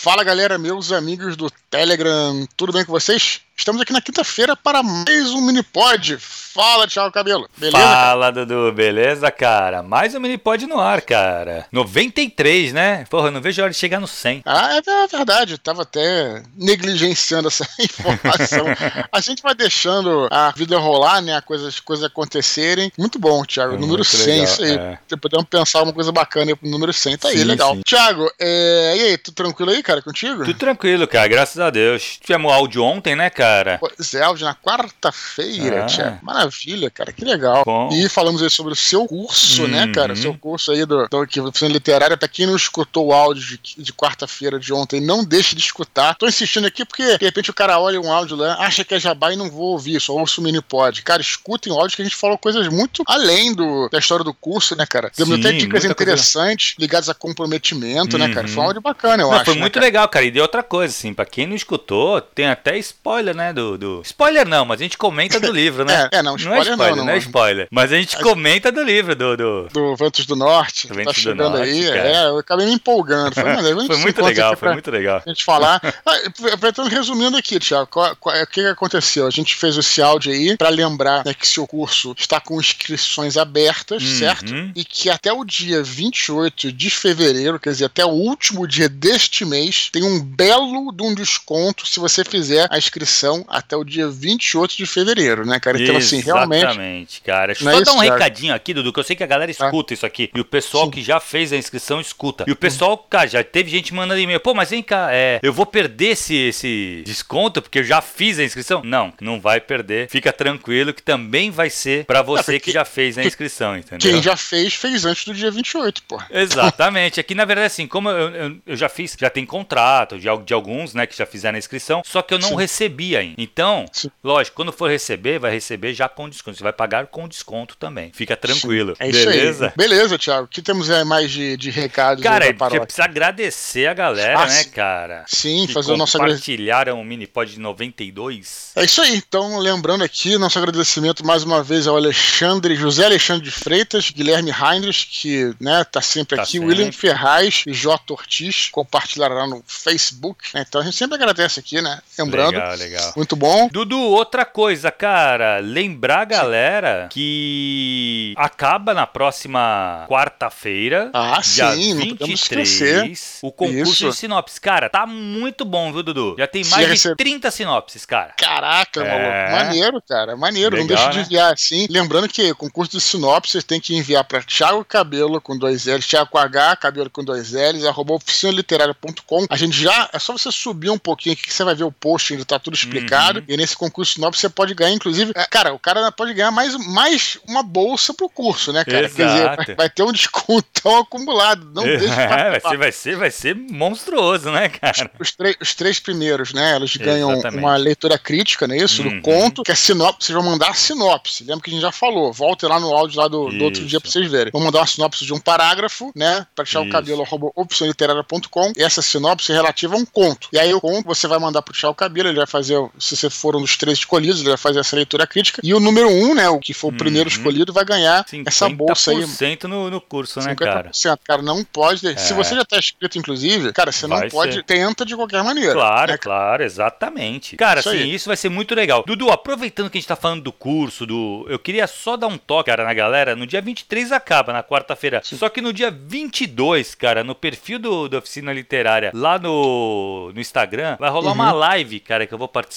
Fala galera, meus amigos do Telegram, tudo bem com vocês? Estamos aqui na quinta-feira para mais um Minipod. Fala, Thiago Cabelo. Beleza? Fala, cara? Dudu. Beleza, cara? Mais um Minipod no ar, cara. 93, né? Porra, não vejo a hora de chegar no 100. Ah, é verdade. Tava até negligenciando essa informação. a gente vai deixando a vida rolar, né? As coisas, coisas acontecerem. Muito bom, Thiago. É número 100, legal, isso aí. É. Podemos pensar uma coisa bacana pro número 100. Tá sim, aí, legal. Sim. Thiago, é... e aí, tudo tranquilo aí, cara, contigo? Tudo tranquilo, cara. Graças a Deus. Tivemos áudio ontem, né, cara? Cara. Pois é, na quarta-feira, ah. Maravilha, cara, que legal. Bom. E falamos aí sobre o seu curso, né, uhum. né, cara? Seu curso aí do, do que oficina literária. Pra quem não escutou o áudio de, de quarta-feira de ontem, não deixe de escutar. Tô insistindo aqui porque, de repente, o cara olha um áudio lá, acha que é jabá e não vou ouvir, só ouço o mini pod. Cara, escutem o áudio que a gente falou coisas muito além do, da história do curso, né, cara? Deu até dicas interessantes coisa... ligadas a comprometimento, uhum. né, cara? Foi um uhum. áudio bacana, eu não, acho. Foi né, muito cara? legal, cara. E deu outra coisa, assim, pra quem não escutou, tem até spoiler, né? Do, do... Spoiler não, mas a gente comenta do livro, né? é, é, não, spoiler não é spoiler, não, não, é spoiler. Mas a gente a... comenta do livro, do... Do, do Ventos do Norte, do tá Ventos tá chegando Norte, aí. Cara. É, eu acabei me empolgando. Falei, foi muito legal, foi muito legal. A gente falar. ah, resumindo aqui, Tiago, o que, que aconteceu? A gente fez esse áudio aí pra lembrar né, que seu curso está com inscrições abertas, uhum. certo? E que até o dia 28 de fevereiro, quer dizer, até o último dia deste mês, tem um belo de um desconto se você fizer a inscrição até o dia 28 de fevereiro, né, cara? Então, assim, realmente. Exatamente, cara. Deixa eu só é dar um recadinho aqui, Dudu, que eu sei que a galera tá. escuta ah. isso aqui. E o pessoal Sim. que já fez a inscrição escuta. E o pessoal, cara, já teve gente mandando e-mail. Pô, mas vem cá, é, eu vou perder esse, esse desconto porque eu já fiz a inscrição? Não, não vai perder. Fica tranquilo que também vai ser para você não, que já fez a inscrição, entendeu? Quem já fez, fez antes do dia 28, pô. Exatamente. Aqui, na verdade, assim, como eu, eu, eu já fiz, já tem contrato de, de alguns, né, que já fizeram a inscrição, só que eu não Sim. recebi ainda. Então, Sim. lógico, quando for receber, vai receber já com desconto. Você vai pagar com desconto também. Fica tranquilo. Sim. É isso Beleza? aí. Beleza, Thiago. O que temos mais de, de recados cara, aí Cara, precisa agradecer a galera, ah, né, cara? Sim, fazer o nosso agradecimento. Compartilharam o Minipod de 92. É isso aí. Então, lembrando aqui, nosso agradecimento mais uma vez ao Alexandre, José Alexandre de Freitas, Guilherme Heinrich, que né, tá sempre tá aqui, sempre. William Ferraz e J. Ortiz, compartilhará no Facebook. Né? Então a gente sempre agradece aqui, né? Lembrando. Legal, legal. Muito bom. Dudu, outra coisa, cara, lembrar galera que acaba na próxima quarta-feira, ah, dia sim, 23, o concurso Isso. de sinopse. Cara, tá muito bom, viu, Dudu? Já tem mais de 30 sinopses, cara. Caraca, é... maluco. Maneiro, cara. Maneiro. Legal, não deixa de né? enviar assim. Lembrando que concurso de sinopse você tem que enviar para Thiago Cabelo com dois L's, Thiago com H, Cabelo com dois L's, arroba oficinaliterária.com. A gente já. É só você subir um pouquinho aqui que você vai ver o post, ainda tá tudo explicado. Uhum. E nesse concurso de sinopse você pode ganhar, inclusive. É, cara, o cara pode ganhar mais, mais uma bolsa pro curso, né, cara? Exato. Quer dizer, vai, vai ter um descontão acumulado. Não deixa é, vai ser, vai ser, vai ser monstruoso, né, cara? Os, os, os três primeiros, né? Eles ganham Exatamente. uma leitura crítica, né? Isso, uhum. do conto, que é sinopse. Vocês vão mandar a sinopse. Lembra que a gente já falou. Volte lá no áudio lá do, do outro dia pra vocês verem. Vou mandar uma sinopse de um parágrafo, né? Pra deixar Isso. o cabelo opçãoliterária.com. E essa sinopse é relativa a um conto. E aí o conto você vai mandar pro Tchau Cabelo, ele vai fazer, se você for um dos três escolhidos, ele vai fazer essa leitura crítica. E o número um, né? O que for o primeiro uhum. escolhido, vai ganhar essa bolsa aí. 50% no, no curso, né, cara? Cara, não pode. É. Se você já tá inscrito, inclusive, cara, você vai não pode. Ser. Tenta de qualquer maneira. Claro, né? claro, exatamente. Cara, isso assim, aí. isso vai ser muito legal. Dudu, aproveitando que a gente tá falando do curso, do. Eu queria só dar um toque, cara, na galera. No dia 23 acaba, na quarta-feira. Só que no dia 22, cara, no perfil do, da oficina literária, lá no, no Instagram, vai rolar uhum. uma live, cara, que eu vou participar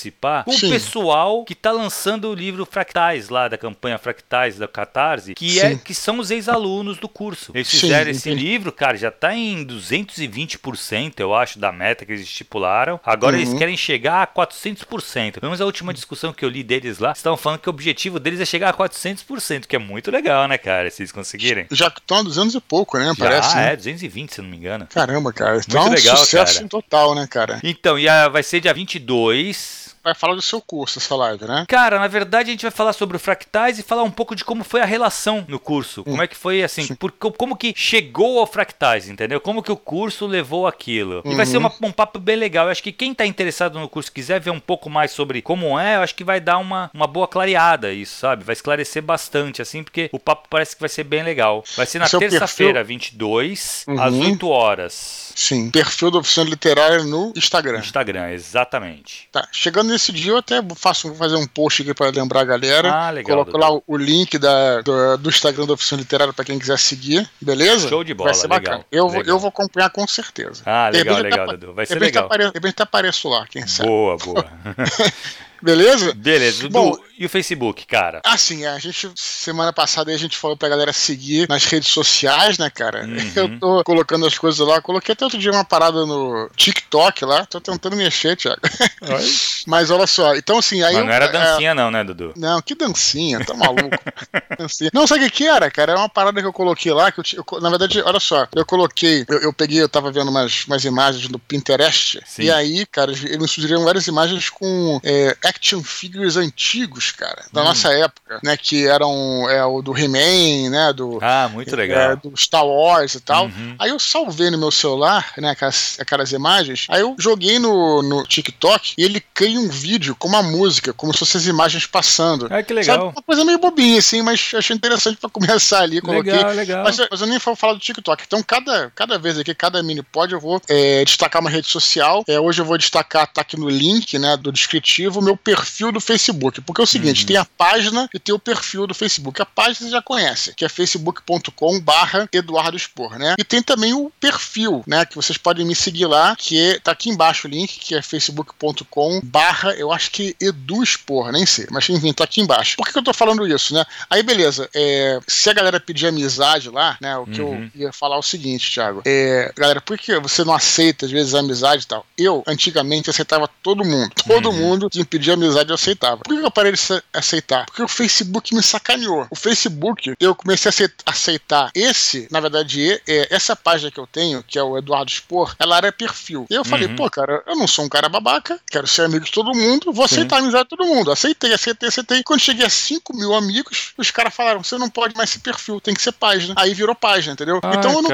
com Sim. o pessoal que tá lançando o livro Fractais, lá da campanha Fractais da Catarse, que, é, que são os ex-alunos do curso. Eles fizeram Sim, esse livro, cara, já tá em 220%, eu acho, da meta que eles estipularam. Agora uhum. eles querem chegar a 400%. Pelo menos a última discussão que eu li deles lá, estavam falando que o objetivo deles é chegar a 400%, que é muito legal, né, cara, se eles conseguirem. Já estão há 200 e pouco, né, parece. Ah, né? é, 220, se não me engano. Caramba, cara. Então muito é um legal, sucesso cara. total, né, cara? Então, e a, vai ser dia 22 vai falar do seu curso essa live, né? Cara, na verdade a gente vai falar sobre o Fractais e falar um pouco de como foi a relação no curso. Como é que foi assim, por, como que chegou ao Fractais, entendeu? Como que o curso levou aquilo. E uhum. vai ser uma, um papo bem legal. Eu acho que quem tá interessado no curso, quiser ver um pouco mais sobre como é, eu acho que vai dar uma, uma boa clareada isso, sabe? Vai esclarecer bastante, assim, porque o papo parece que vai ser bem legal. Vai ser na terça-feira, 22, uhum. às 8 horas. Sim, perfil da oficina literária no Instagram. Instagram, exatamente. Tá, chegando nesse dia eu até faço vou fazer um post aqui para lembrar a galera. Ah, legal. Coloco lá o, link da, do, do, Instagram da oficina literária para quem quiser seguir, beleza? Show de bola, Vai ser legal. bacana. Eu, legal. eu vou acompanhar com certeza. Ah, legal, legal, Dudu. Vai ser legal. De repente apareço lá, quem sabe. Boa, boa. Beleza? Beleza. Bom, e o Facebook, cara? Assim, a gente, semana passada a gente falou pra galera seguir nas redes sociais, né, cara? Uhum. Eu tô colocando as coisas lá. Coloquei até outro dia uma parada no TikTok lá. Tô tentando mexer, Thiago. Mas olha só, então assim. Aí Mas não era é, dancinha, é... não, né, Dudu? Não, que dancinha, tá maluco. dancinha. Não, sabe o que era, cara? Era uma parada que eu coloquei lá. Que eu, eu na verdade, olha só, eu coloquei, eu, eu, peguei, eu tava vendo umas, umas imagens no Pinterest. Sim. E aí, cara, eles me sugeriram várias imagens com é, action figures antigos, cara, da hum. nossa época, né? Que eram é, o do He-Man, né? Do, ah, muito legal. É, do Star Wars e tal. Uhum. Aí eu salvei no meu celular, né? Aquelas, aquelas imagens. Aí eu joguei no, no TikTok e ele cria um vídeo com uma música, como se fossem as imagens passando. Ah, que legal. Sabe? Uma coisa meio bobinha, assim, mas achei interessante pra começar ali. Coloquei. Legal, legal. Mas, mas eu nem vou falar do TikTok. Então, cada, cada vez aqui, cada mini pod, eu vou é, destacar uma rede social. É, hoje eu vou destacar, tá aqui no link, né? Do descritivo, meu perfil do Facebook. Porque é o seguinte, uhum. tem a página e tem o perfil do Facebook. A página você já conhece, que é facebook.com barra Eduardo Expor, né? E tem também o perfil, né? Que vocês podem me seguir lá, que é, tá aqui embaixo o link, que é facebook.com barra, eu acho que Edu Expor, nem sei, mas enfim, tá aqui embaixo. Por que, que eu tô falando isso, né? Aí, beleza, é, se a galera pedir amizade lá, né? O que uhum. eu ia falar é o seguinte, Thiago. É, galera, por que você não aceita, às vezes, a amizade e tal? Eu, antigamente, aceitava todo mundo. Todo uhum. mundo que me pedia amizade eu aceitava. Por que eu parei de aceitar? Porque o Facebook me sacaneou. O Facebook, eu comecei a aceitar esse, na verdade, é, essa página que eu tenho, que é o Eduardo Spor, ela era perfil. E eu falei, uhum. pô, cara, eu não sou um cara babaca, quero ser amigo de todo mundo, vou Sim. aceitar a amizade de todo mundo. Aceitei, aceitei, aceitei. Quando cheguei a 5 mil amigos, os caras falaram: você não pode mais ser perfil, tem que ser página. Aí virou página, entendeu? Ai, então, não...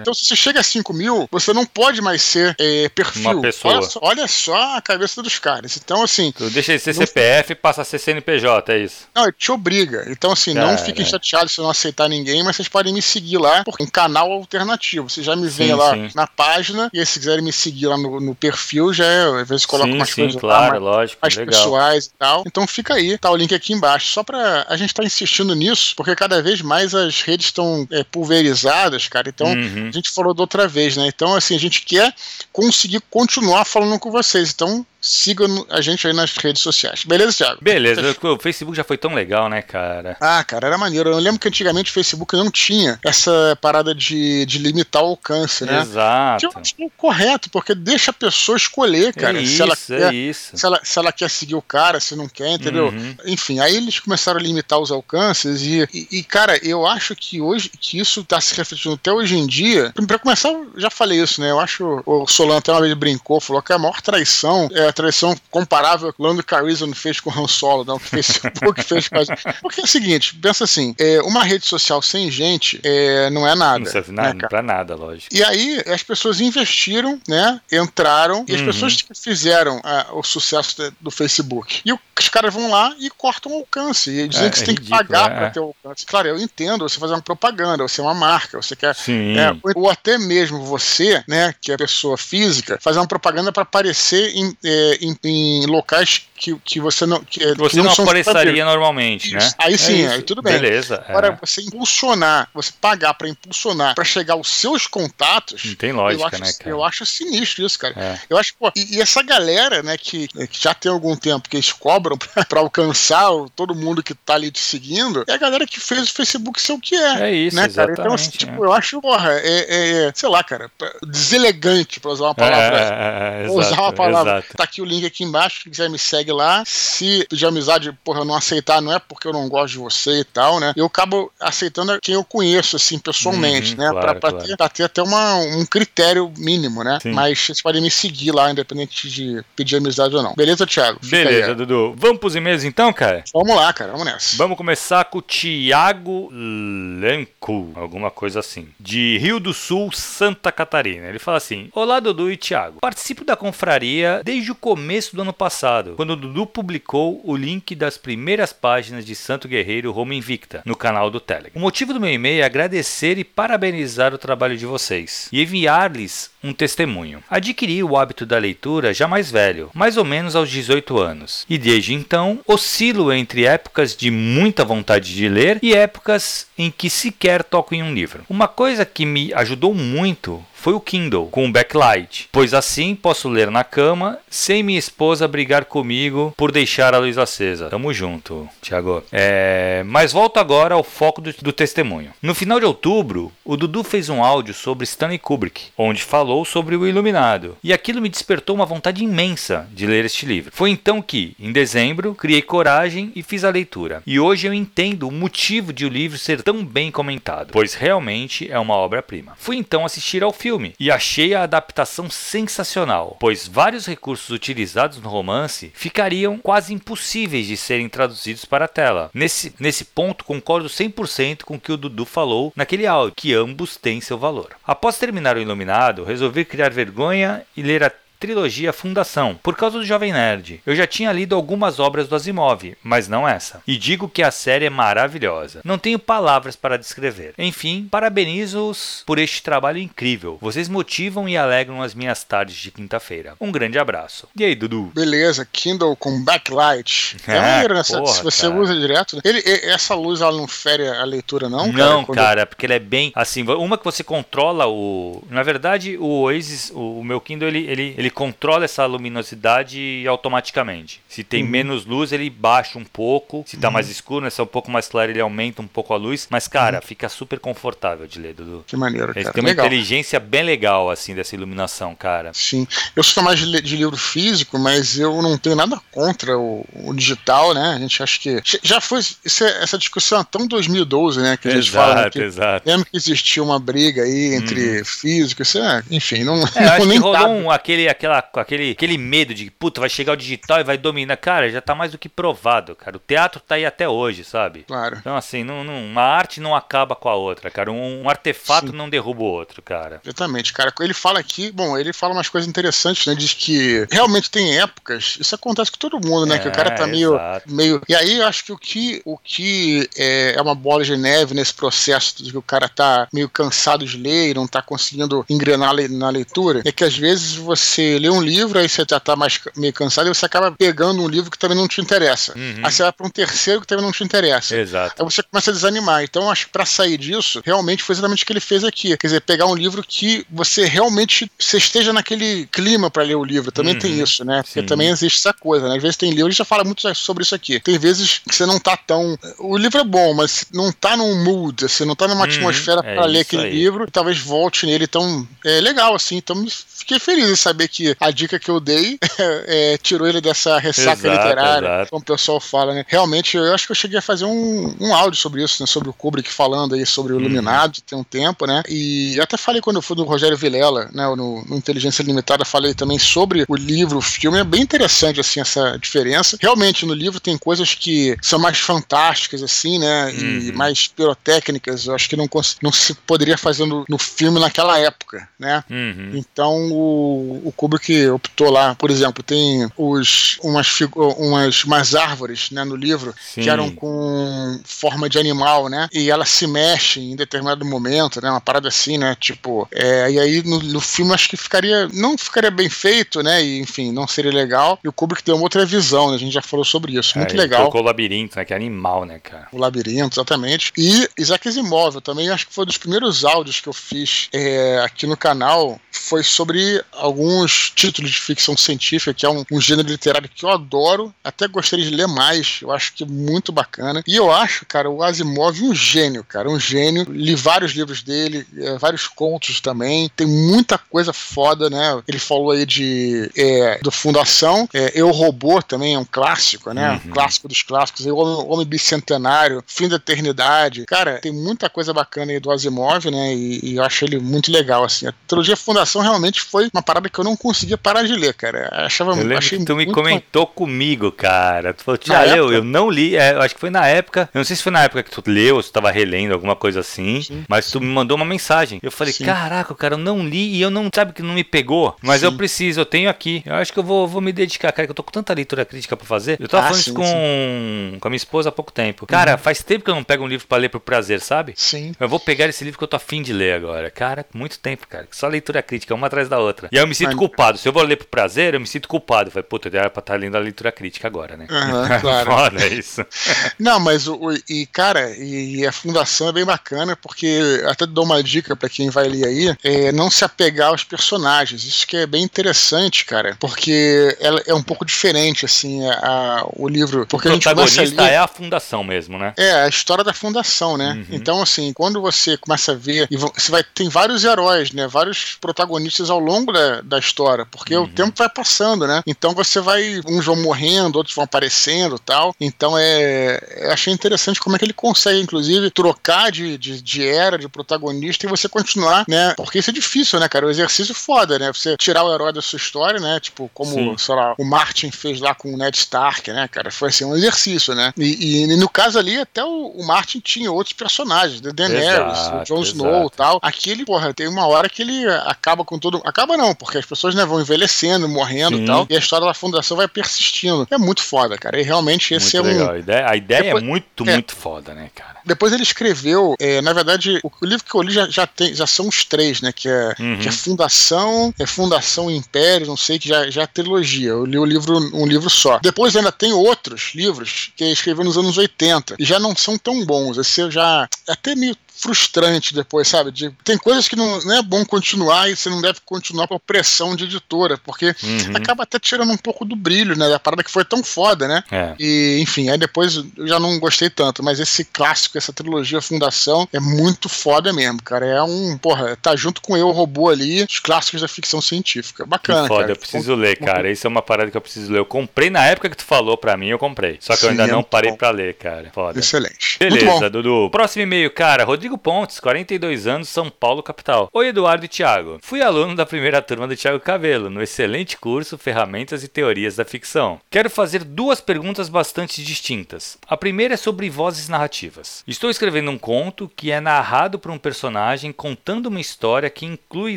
então, se você chega a 5 mil, você não pode mais ser é, perfil. Uma pessoa. Olha só, olha só, a cabeça dos caras. Então, assim. Tu deixa de ser não... CPF passa a ser CNPJ, é isso? Não, ele te obriga. Então, assim, Cara, não fiquem chateados se não aceitar ninguém, mas vocês podem me seguir lá por um canal alternativo. Vocês já me veem lá sim. na página, e se quiserem me seguir lá no, no perfil, já é, às vezes coloco sim, umas sim, coisas claro, lá, mais, lógico, mais legal. pessoais e tal. Então fica aí, tá o link aqui embaixo. Só pra a gente tá insistindo nisso, porque cada vez mais as redes estão é, pulverizadas, cara. Então, uhum. a gente falou da outra vez, né? Então, assim, a gente quer conseguir continuar falando com vocês. Então, sigam a gente aí nas redes sociais. Beleza, Thiago? Beleza. O Facebook já foi tão legal, né, cara? Ah, cara, era maneiro. Eu lembro que antigamente o Facebook não tinha essa parada de, de limitar o alcance, né? Exato. Que é correto, porque deixa a pessoa escolher, cara. É se isso, ela é quer, é isso. Se ela, se ela quer seguir o cara, se não quer, entendeu? Uhum. Enfim, aí eles começaram a limitar os alcances e, e, e, cara, eu acho que hoje, que isso tá se refletindo até hoje em dia. Pra começar, eu já falei isso, né? Eu acho, o Solano até uma vez brincou, falou que a maior traição é a traição comparável que o Lando Calrissian fez com o Han Solo, não, que o que fez com a gente. Porque é o seguinte, pensa assim, é, uma rede social sem gente é, não é nada. Não serve né, nada, pra nada, lógico. E aí as pessoas investiram, né, entraram, e as uhum. pessoas que fizeram a, o sucesso do Facebook. E os caras vão lá e cortam o alcance, e dizem é, que você é tem ridículo, que pagar é. pra ter o alcance. Claro, eu entendo, você fazer uma propaganda, você é uma marca, você quer... É, ou até mesmo você, né, que é pessoa física, fazer uma propaganda para aparecer em, é, em em locais que, que você não. Que, você que não, não apareceria normalmente, né? Aí sim, é aí tudo bem. Beleza. Agora, é. você impulsionar, você pagar para impulsionar, para chegar aos seus contatos. Não tem lógica, eu acho, né, cara? Eu acho sinistro isso, cara. É. Eu acho, pô, e, e, essa galera, né, que, que já tem algum tempo que eles cobram para alcançar todo mundo que tá ali te seguindo, é a galera que fez o Facebook ser o que é. É isso, né, cara? Então, assim, tipo, eu acho, porra, é, é, sei lá, cara, deselegante, para usar uma palavra. É, usar uma palavra. Exato. Tá aqui o link aqui embaixo, se quiser me segue lá. Se pedir amizade, porra, eu não aceitar, não é porque eu não gosto de você e tal, né? Eu acabo aceitando quem eu conheço, assim, pessoalmente, uhum, né? Claro, pra, pra, claro. ter, pra, ter, até uma, um critério mínimo, né? Sim. Mas vocês podem me seguir lá, independente de pedir amizade ou não. Beleza, Thiago? Fica Beleza, aí, Dudu. Vamos pros e-mails então, cara? Vamos lá, cara. Vamos nessa. Vamos começar com o Thiago Lenco, alguma coisa assim. De Rio do Sul, Santa Catarina. Ele fala assim: Olá, Dudu e Thiago. Participo da confraria desde o começo do ano passado, quando o Dudu publicou o link das primeiras páginas de Santo Guerreiro Roma Invicta no canal do Telegram. O motivo do meu e-mail é agradecer e parabenizar o trabalho de vocês e enviar-lhes um testemunho. Adquiri o hábito da leitura já mais velho, mais ou menos aos 18 anos, e desde então oscilo entre épocas de muita vontade de ler e épocas em que sequer toco em um livro. Uma coisa que me ajudou muito foi o Kindle com backlight, pois assim posso ler na cama sem minha esposa brigar comigo por deixar a luz acesa. Tamo junto, Thiago. É... Mas volto agora ao foco do, do testemunho. No final de outubro, o Dudu fez um áudio sobre Stanley Kubrick, onde falou sobre o Iluminado, e aquilo me despertou uma vontade imensa de ler este livro. Foi então que, em dezembro, criei coragem e fiz a leitura. E hoje eu entendo o motivo de o livro ser tão bem comentado, pois realmente é uma obra-prima. Fui então assistir ao filme filme e achei a adaptação sensacional, pois vários recursos utilizados no romance ficariam quase impossíveis de serem traduzidos para a tela. Nesse, nesse ponto, concordo 100% com o que o Dudu falou naquele áudio, que ambos têm seu valor. Após terminar o Iluminado, resolvi criar vergonha e ler a trilogia Fundação, por causa do Jovem Nerd. Eu já tinha lido algumas obras do Asimov, mas não essa. E digo que a série é maravilhosa. Não tenho palavras para descrever. Enfim, parabenizo-os por este trabalho incrível. Vocês motivam e alegram as minhas tardes de quinta-feira. Um grande abraço. E aí, Dudu? Beleza, Kindle com backlight. É, é maneiro, né? Porra, Se você cara. usa direto. Né? Ele, essa luz ela não fere a leitura, não? Não, cara, cara porque ele é bem assim. Uma que você controla o. Na verdade, o Oasis, o, o meu Kindle, ele, ele, ele ele controla essa luminosidade automaticamente. Se tem uhum. menos luz, ele baixa um pouco. Se tá uhum. mais escuro, né, se é um pouco mais claro, ele aumenta um pouco a luz. Mas, cara, uhum. fica super confortável de ler, Dudu. Que maneiro, cara. Ele tem uma legal. inteligência bem legal, assim, dessa iluminação, cara. Sim. Eu sou mais de, de livro físico, mas eu não tenho nada contra o, o digital, né? A gente acha que. Já foi é, essa discussão tão 2012, né? Que a gente exato, fala. Que, exato. Lembra que existia uma briga aí entre uhum. físicos, é, enfim, não. É, não acho nem que rolou um, aquele, aquela, aquele, aquele medo de puta, vai chegar o digital e vai dominar. Cara, já tá mais do que provado, cara. O teatro tá aí até hoje, sabe? Claro. Então, assim, não, não, uma arte não acaba com a outra, cara. Um, um artefato Sim. não derruba o outro, cara. Exatamente, cara. Ele fala aqui, bom, ele fala umas coisas interessantes, né? Diz que realmente tem épocas, isso acontece com todo mundo, né? É, que o cara tá meio, meio. E aí eu acho que o que, o que é, é uma bola de neve nesse processo de que o cara tá meio cansado de ler e não tá conseguindo engrenar na leitura, é que às vezes você lê um livro, aí você já tá mais meio cansado e você acaba pegando um livro que também não te interessa. Uhum. Aí você vai para um terceiro que também não te interessa. Exato. Aí você começa a desanimar. Então, acho que para sair disso, realmente foi exatamente o que ele fez aqui. Quer dizer, pegar um livro que você realmente você esteja naquele clima para ler o livro. Também uhum. tem isso, né? Porque Sim. também existe essa coisa, né? Às vezes tem livro, a gente já fala muito sobre isso aqui. Tem vezes que você não tá tão. O livro é bom, mas não tá num mood, você não tá numa uhum. atmosfera para é ler aquele aí. livro talvez volte nele. Então, é legal, assim. Então, fiquei feliz em saber que a dica que eu dei é, tirou ele dessa ressaca exato, literária, exato. como o pessoal fala, né? Realmente, eu acho que eu cheguei a fazer um, um áudio sobre isso, né? Sobre o Kubrick falando aí sobre o uhum. Iluminado, tem um tempo, né? E até falei quando eu fui no Rogério Vilela, né? No, no Inteligência Limitada, falei também sobre o livro, o filme. É bem interessante, assim, essa diferença. Realmente, no livro tem coisas que são mais fantásticas, assim, né? Uhum. E mais pirotécnicas. Eu acho que não, não se poderia fazer no, no filme naquela época, né? Uhum. Então, o, o Kubrick optou lá, por exemplo, tem os, umas, umas, umas árvores né, no livro Sim. que eram com forma de animal, né? E elas se mexem em determinado momento, né? Uma parada assim, né? Tipo, é, e aí no, no filme acho que ficaria, não ficaria bem feito, né? E enfim, não seria legal. E o Kubrick tem uma outra visão, né? A gente já falou sobre isso. Muito é, legal. Colocou o labirinto, né? Que é animal, né, cara? O labirinto, exatamente. E Isaac Asimov, também acho que foi um dos primeiros áudios que eu fiz é, aqui no canal. Foi sobre alguns títulos de ficção científica, que é um, um gênero literário que eu adoro, até gostaria de ler mais, eu acho que é muito bacana. E eu acho, cara, o Asimov um gênio, cara, um gênio. Li vários livros dele, é, vários contos também, tem muita coisa foda, né? Ele falou aí de é, do Fundação, é, Eu Robô também é um clássico, né? Uhum. Um clássico dos clássicos, o Homem, Homem Bicentenário, Fim da Eternidade. Cara, tem muita coisa bacana aí do Asimov, né? E, e eu acho ele muito legal, assim. A trilogia Fundação realmente foi uma parada que eu não conseguia parar de ler, cara. Achava eu achei que tu me comentou comigo, cara. Tu falou, já leu? Eu não li, é, eu acho que foi na época. Eu não sei se foi na época que tu leu, ou se tu tava relendo alguma coisa assim, Sim. mas tu me mandou uma mensagem. Eu falei, Sim. caraca, cara, eu não li e eu não sabe que não me pegou. Mas Sim. eu preciso, eu tenho aqui. Eu acho que eu vou, vou me dedicar, cara, que eu tô com tanta leitura crítica pra fazer. Eu tava ah, falando isso com, com a minha esposa há pouco tempo. Cara, uhum. faz tempo que eu não pego um livro pra ler por prazer, sabe? Sim. Eu vou pegar esse livro que eu tô afim de ler agora. Cara, muito tempo, cara. Só leitura crítica, uma atrás da outra. E aí eu me sinto mas... culpado. Se eu vou ler por prazer, eu me sinto culpado. Eu falei, puta, era pra estar tá lendo a leitura crítica agora, né? Uhum, claro. Foda isso. não, mas o, e, cara, e a fundação é bem bacana, porque até dou uma dica para quem vai ler aí, é não se apegar aos personagens. Isso que é bem interessante, cara, porque ela é um pouco diferente, assim, a, a o livro. Porque o a gente protagonista é a fundação mesmo, né? É, a história da fundação, né? Uhum. Então, assim, quando você começa a ver, e você vai tem vários heróis, né? Vários protagonistas ao longo da, da história, porque uhum. o tempo vai passando, né? Então você vai, uns vão morrendo, outros vão aparecendo, tal. Então é, eu achei interessante como é que ele consegue, inclusive, trocar de, de, de era, de protagonista e você continuar, né? Porque isso é difícil, né, cara? O exercício foda, né? Você tirar o herói da sua história, né? Tipo, como, Sim. sei lá, o Martin fez lá com o Ned Stark, né, cara? Foi assim, um exercício, né? E, e no caso ali, até o, o, Martin tinha outros personagens, The Daenerys, o Jon Snow e tal. Aqui ele, porra, tem uma hora que ele acaba com todo. Acaba não, porque as pessoas né, vão envelhecendo, morrendo e tal. E a história da fundação vai persistindo. É muito foda, cara. E realmente esse muito é legal. um. A ideia, a ideia é Depois... é muito, é. muito foda, né, cara? Depois ele escreveu, é, na verdade, o, o, livro que eu li já, já, tem, já são os três, né? Que é, uhum. que é Fundação, é Fundação Império, não sei, que já, já é trilogia. Eu li o livro, um livro só. Depois ainda tem outros livros que ele escreveu nos anos 80 e já não são tão bons. Esse eu já. É até meio frustrante depois, sabe? De, tem coisas que não, não, é bom continuar e você não deve continuar por pressão de editora, porque uhum. acaba até tirando um pouco do brilho, né? Da parada que foi tão foda, né? É. E, enfim, aí depois eu já não gostei tanto, mas esse clássico, essa trilogia Fundação, é muito foda mesmo, cara. É um, porra, tá junto com Eu, o Robô ali, os clássicos da ficção científica. Bacana, que foda, cara. eu preciso ler, cara. Isso é uma parada que eu preciso ler. Eu comprei na época que tu falou pra mim, eu comprei. Só que Sim, eu ainda é não parei bom. pra ler, cara. Foda. Excelente. Beleza, Dudu. Próximo e-mail, cara. Rodrigo Rodrigo Pontes, 42 anos, São Paulo, capital. Oi, Eduardo e Thiago. Fui aluno da primeira turma do Thiago Cabelo, no excelente curso Ferramentas e Teorias da Ficção. Quero fazer duas perguntas bastante distintas. A primeira é sobre vozes narrativas. Estou escrevendo um conto que é narrado por um personagem contando uma história que inclui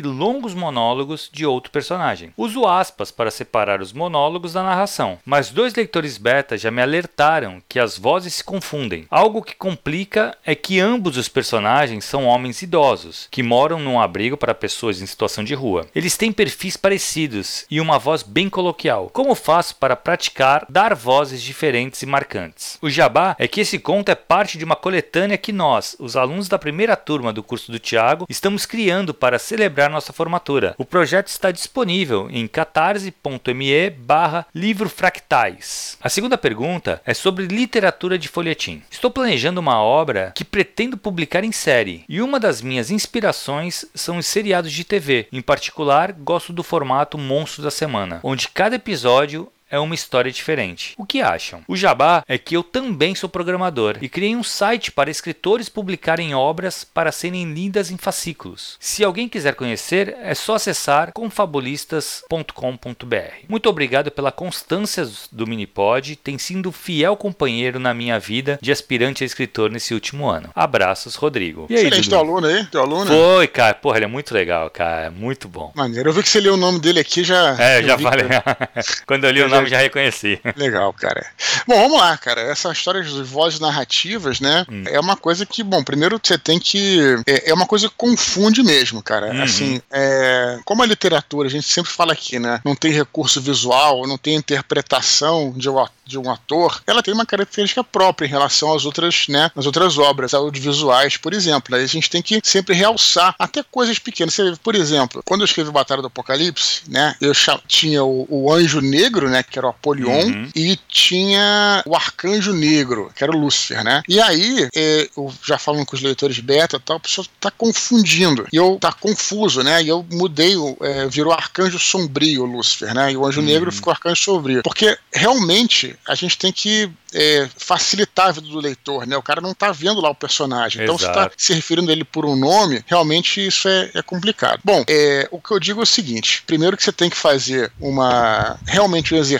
longos monólogos de outro personagem. Uso aspas para separar os monólogos da narração, mas dois leitores beta já me alertaram que as vozes se confundem. Algo que complica é que ambos os personagens personagens são homens idosos, que moram num abrigo para pessoas em situação de rua. Eles têm perfis parecidos e uma voz bem coloquial. Como faço para praticar dar vozes diferentes e marcantes? O jabá é que esse conto é parte de uma coletânea que nós, os alunos da primeira turma do curso do Tiago, estamos criando para celebrar nossa formatura. O projeto está disponível em catarse.me barra livro fractais. A segunda pergunta é sobre literatura de folhetim. Estou planejando uma obra que pretendo publicar em série. E uma das minhas inspirações são os seriados de TV. Em particular, gosto do formato Monstro da Semana, onde cada episódio é uma história diferente. O que acham? O jabá é que eu também sou programador e criei um site para escritores publicarem obras para serem lidas em fascículos. Se alguém quiser conhecer, é só acessar confabulistas.com.br. Muito obrigado pela constância do Minipod, tem sido fiel companheiro na minha vida de aspirante a escritor nesse último ano. Abraços, Rodrigo. E aí, Excelente, teu aluno aí? Teu aluno? Foi, cara. Porra, ele é muito legal, cara. Muito bom. Maneiro. Eu vi que você leu o nome dele aqui já. É, já falei. Quando eu li o nome eu já reconheci. Legal, cara. Bom, vamos lá, cara. Essa história de vozes narrativas, né? Hum. É uma coisa que, bom, primeiro você tem que. É, é uma coisa que confunde mesmo, cara. Uhum. Assim, é, como a literatura, a gente sempre fala aqui, né? Não tem recurso visual, não tem interpretação de um de um ator, ela tem uma característica própria em relação às outras, né, às outras obras audiovisuais, por exemplo. Aí a gente tem que sempre realçar até coisas pequenas. Você, por exemplo, quando eu escrevi Batalha do Apocalipse, né, eu tinha o, o Anjo Negro, né, que era o Apolion, uhum. e tinha o Arcanjo Negro, que era o Lúcifer, né? E aí, é, eu já falando com os leitores beta, tal, a pessoa tá confundindo. E eu tá confuso, né? E eu mudei, é, virou Arcanjo Sombrio, o Lúcifer, né? E o Anjo uhum. Negro ficou Arcanjo Sombrio. Porque realmente a gente tem que é, facilitar a vida do leitor, né? O cara não está vendo lá o personagem. Então, Exato. se está se referindo a ele por um nome, realmente isso é, é complicado. Bom, é, o que eu digo é o seguinte: primeiro que você tem que fazer uma realmente um exercício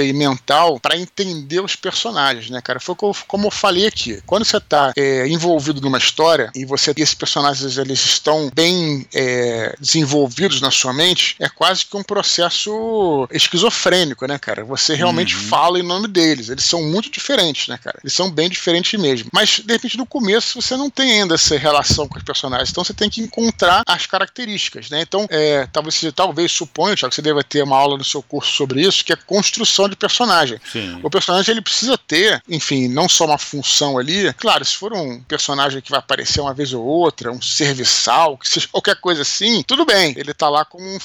aí mental para entender os personagens, né, cara? Foi como eu falei aqui. Quando você está é, envolvido numa história e você esses personagens eles estão bem é, desenvolvidos na sua mente, é quase que um processo esquizofrênico, né, cara? Você realmente uhum. fala em nome deles. Eles são muito diferentes, né, cara? Eles são bem diferentes mesmo. Mas, de repente, no começo, você não tem ainda essa relação com os personagens. Então, você tem que encontrar as características, né? Então, é, talvez talvez suponha, Thiago, que você deva ter uma aula no seu curso sobre isso, que é construção de personagem. Sim. O personagem, ele precisa ter, enfim, não só uma função ali. Claro, se for um personagem que vai aparecer uma vez ou outra, um serviçal, que seja qualquer coisa assim, tudo bem. Ele tá lá como um,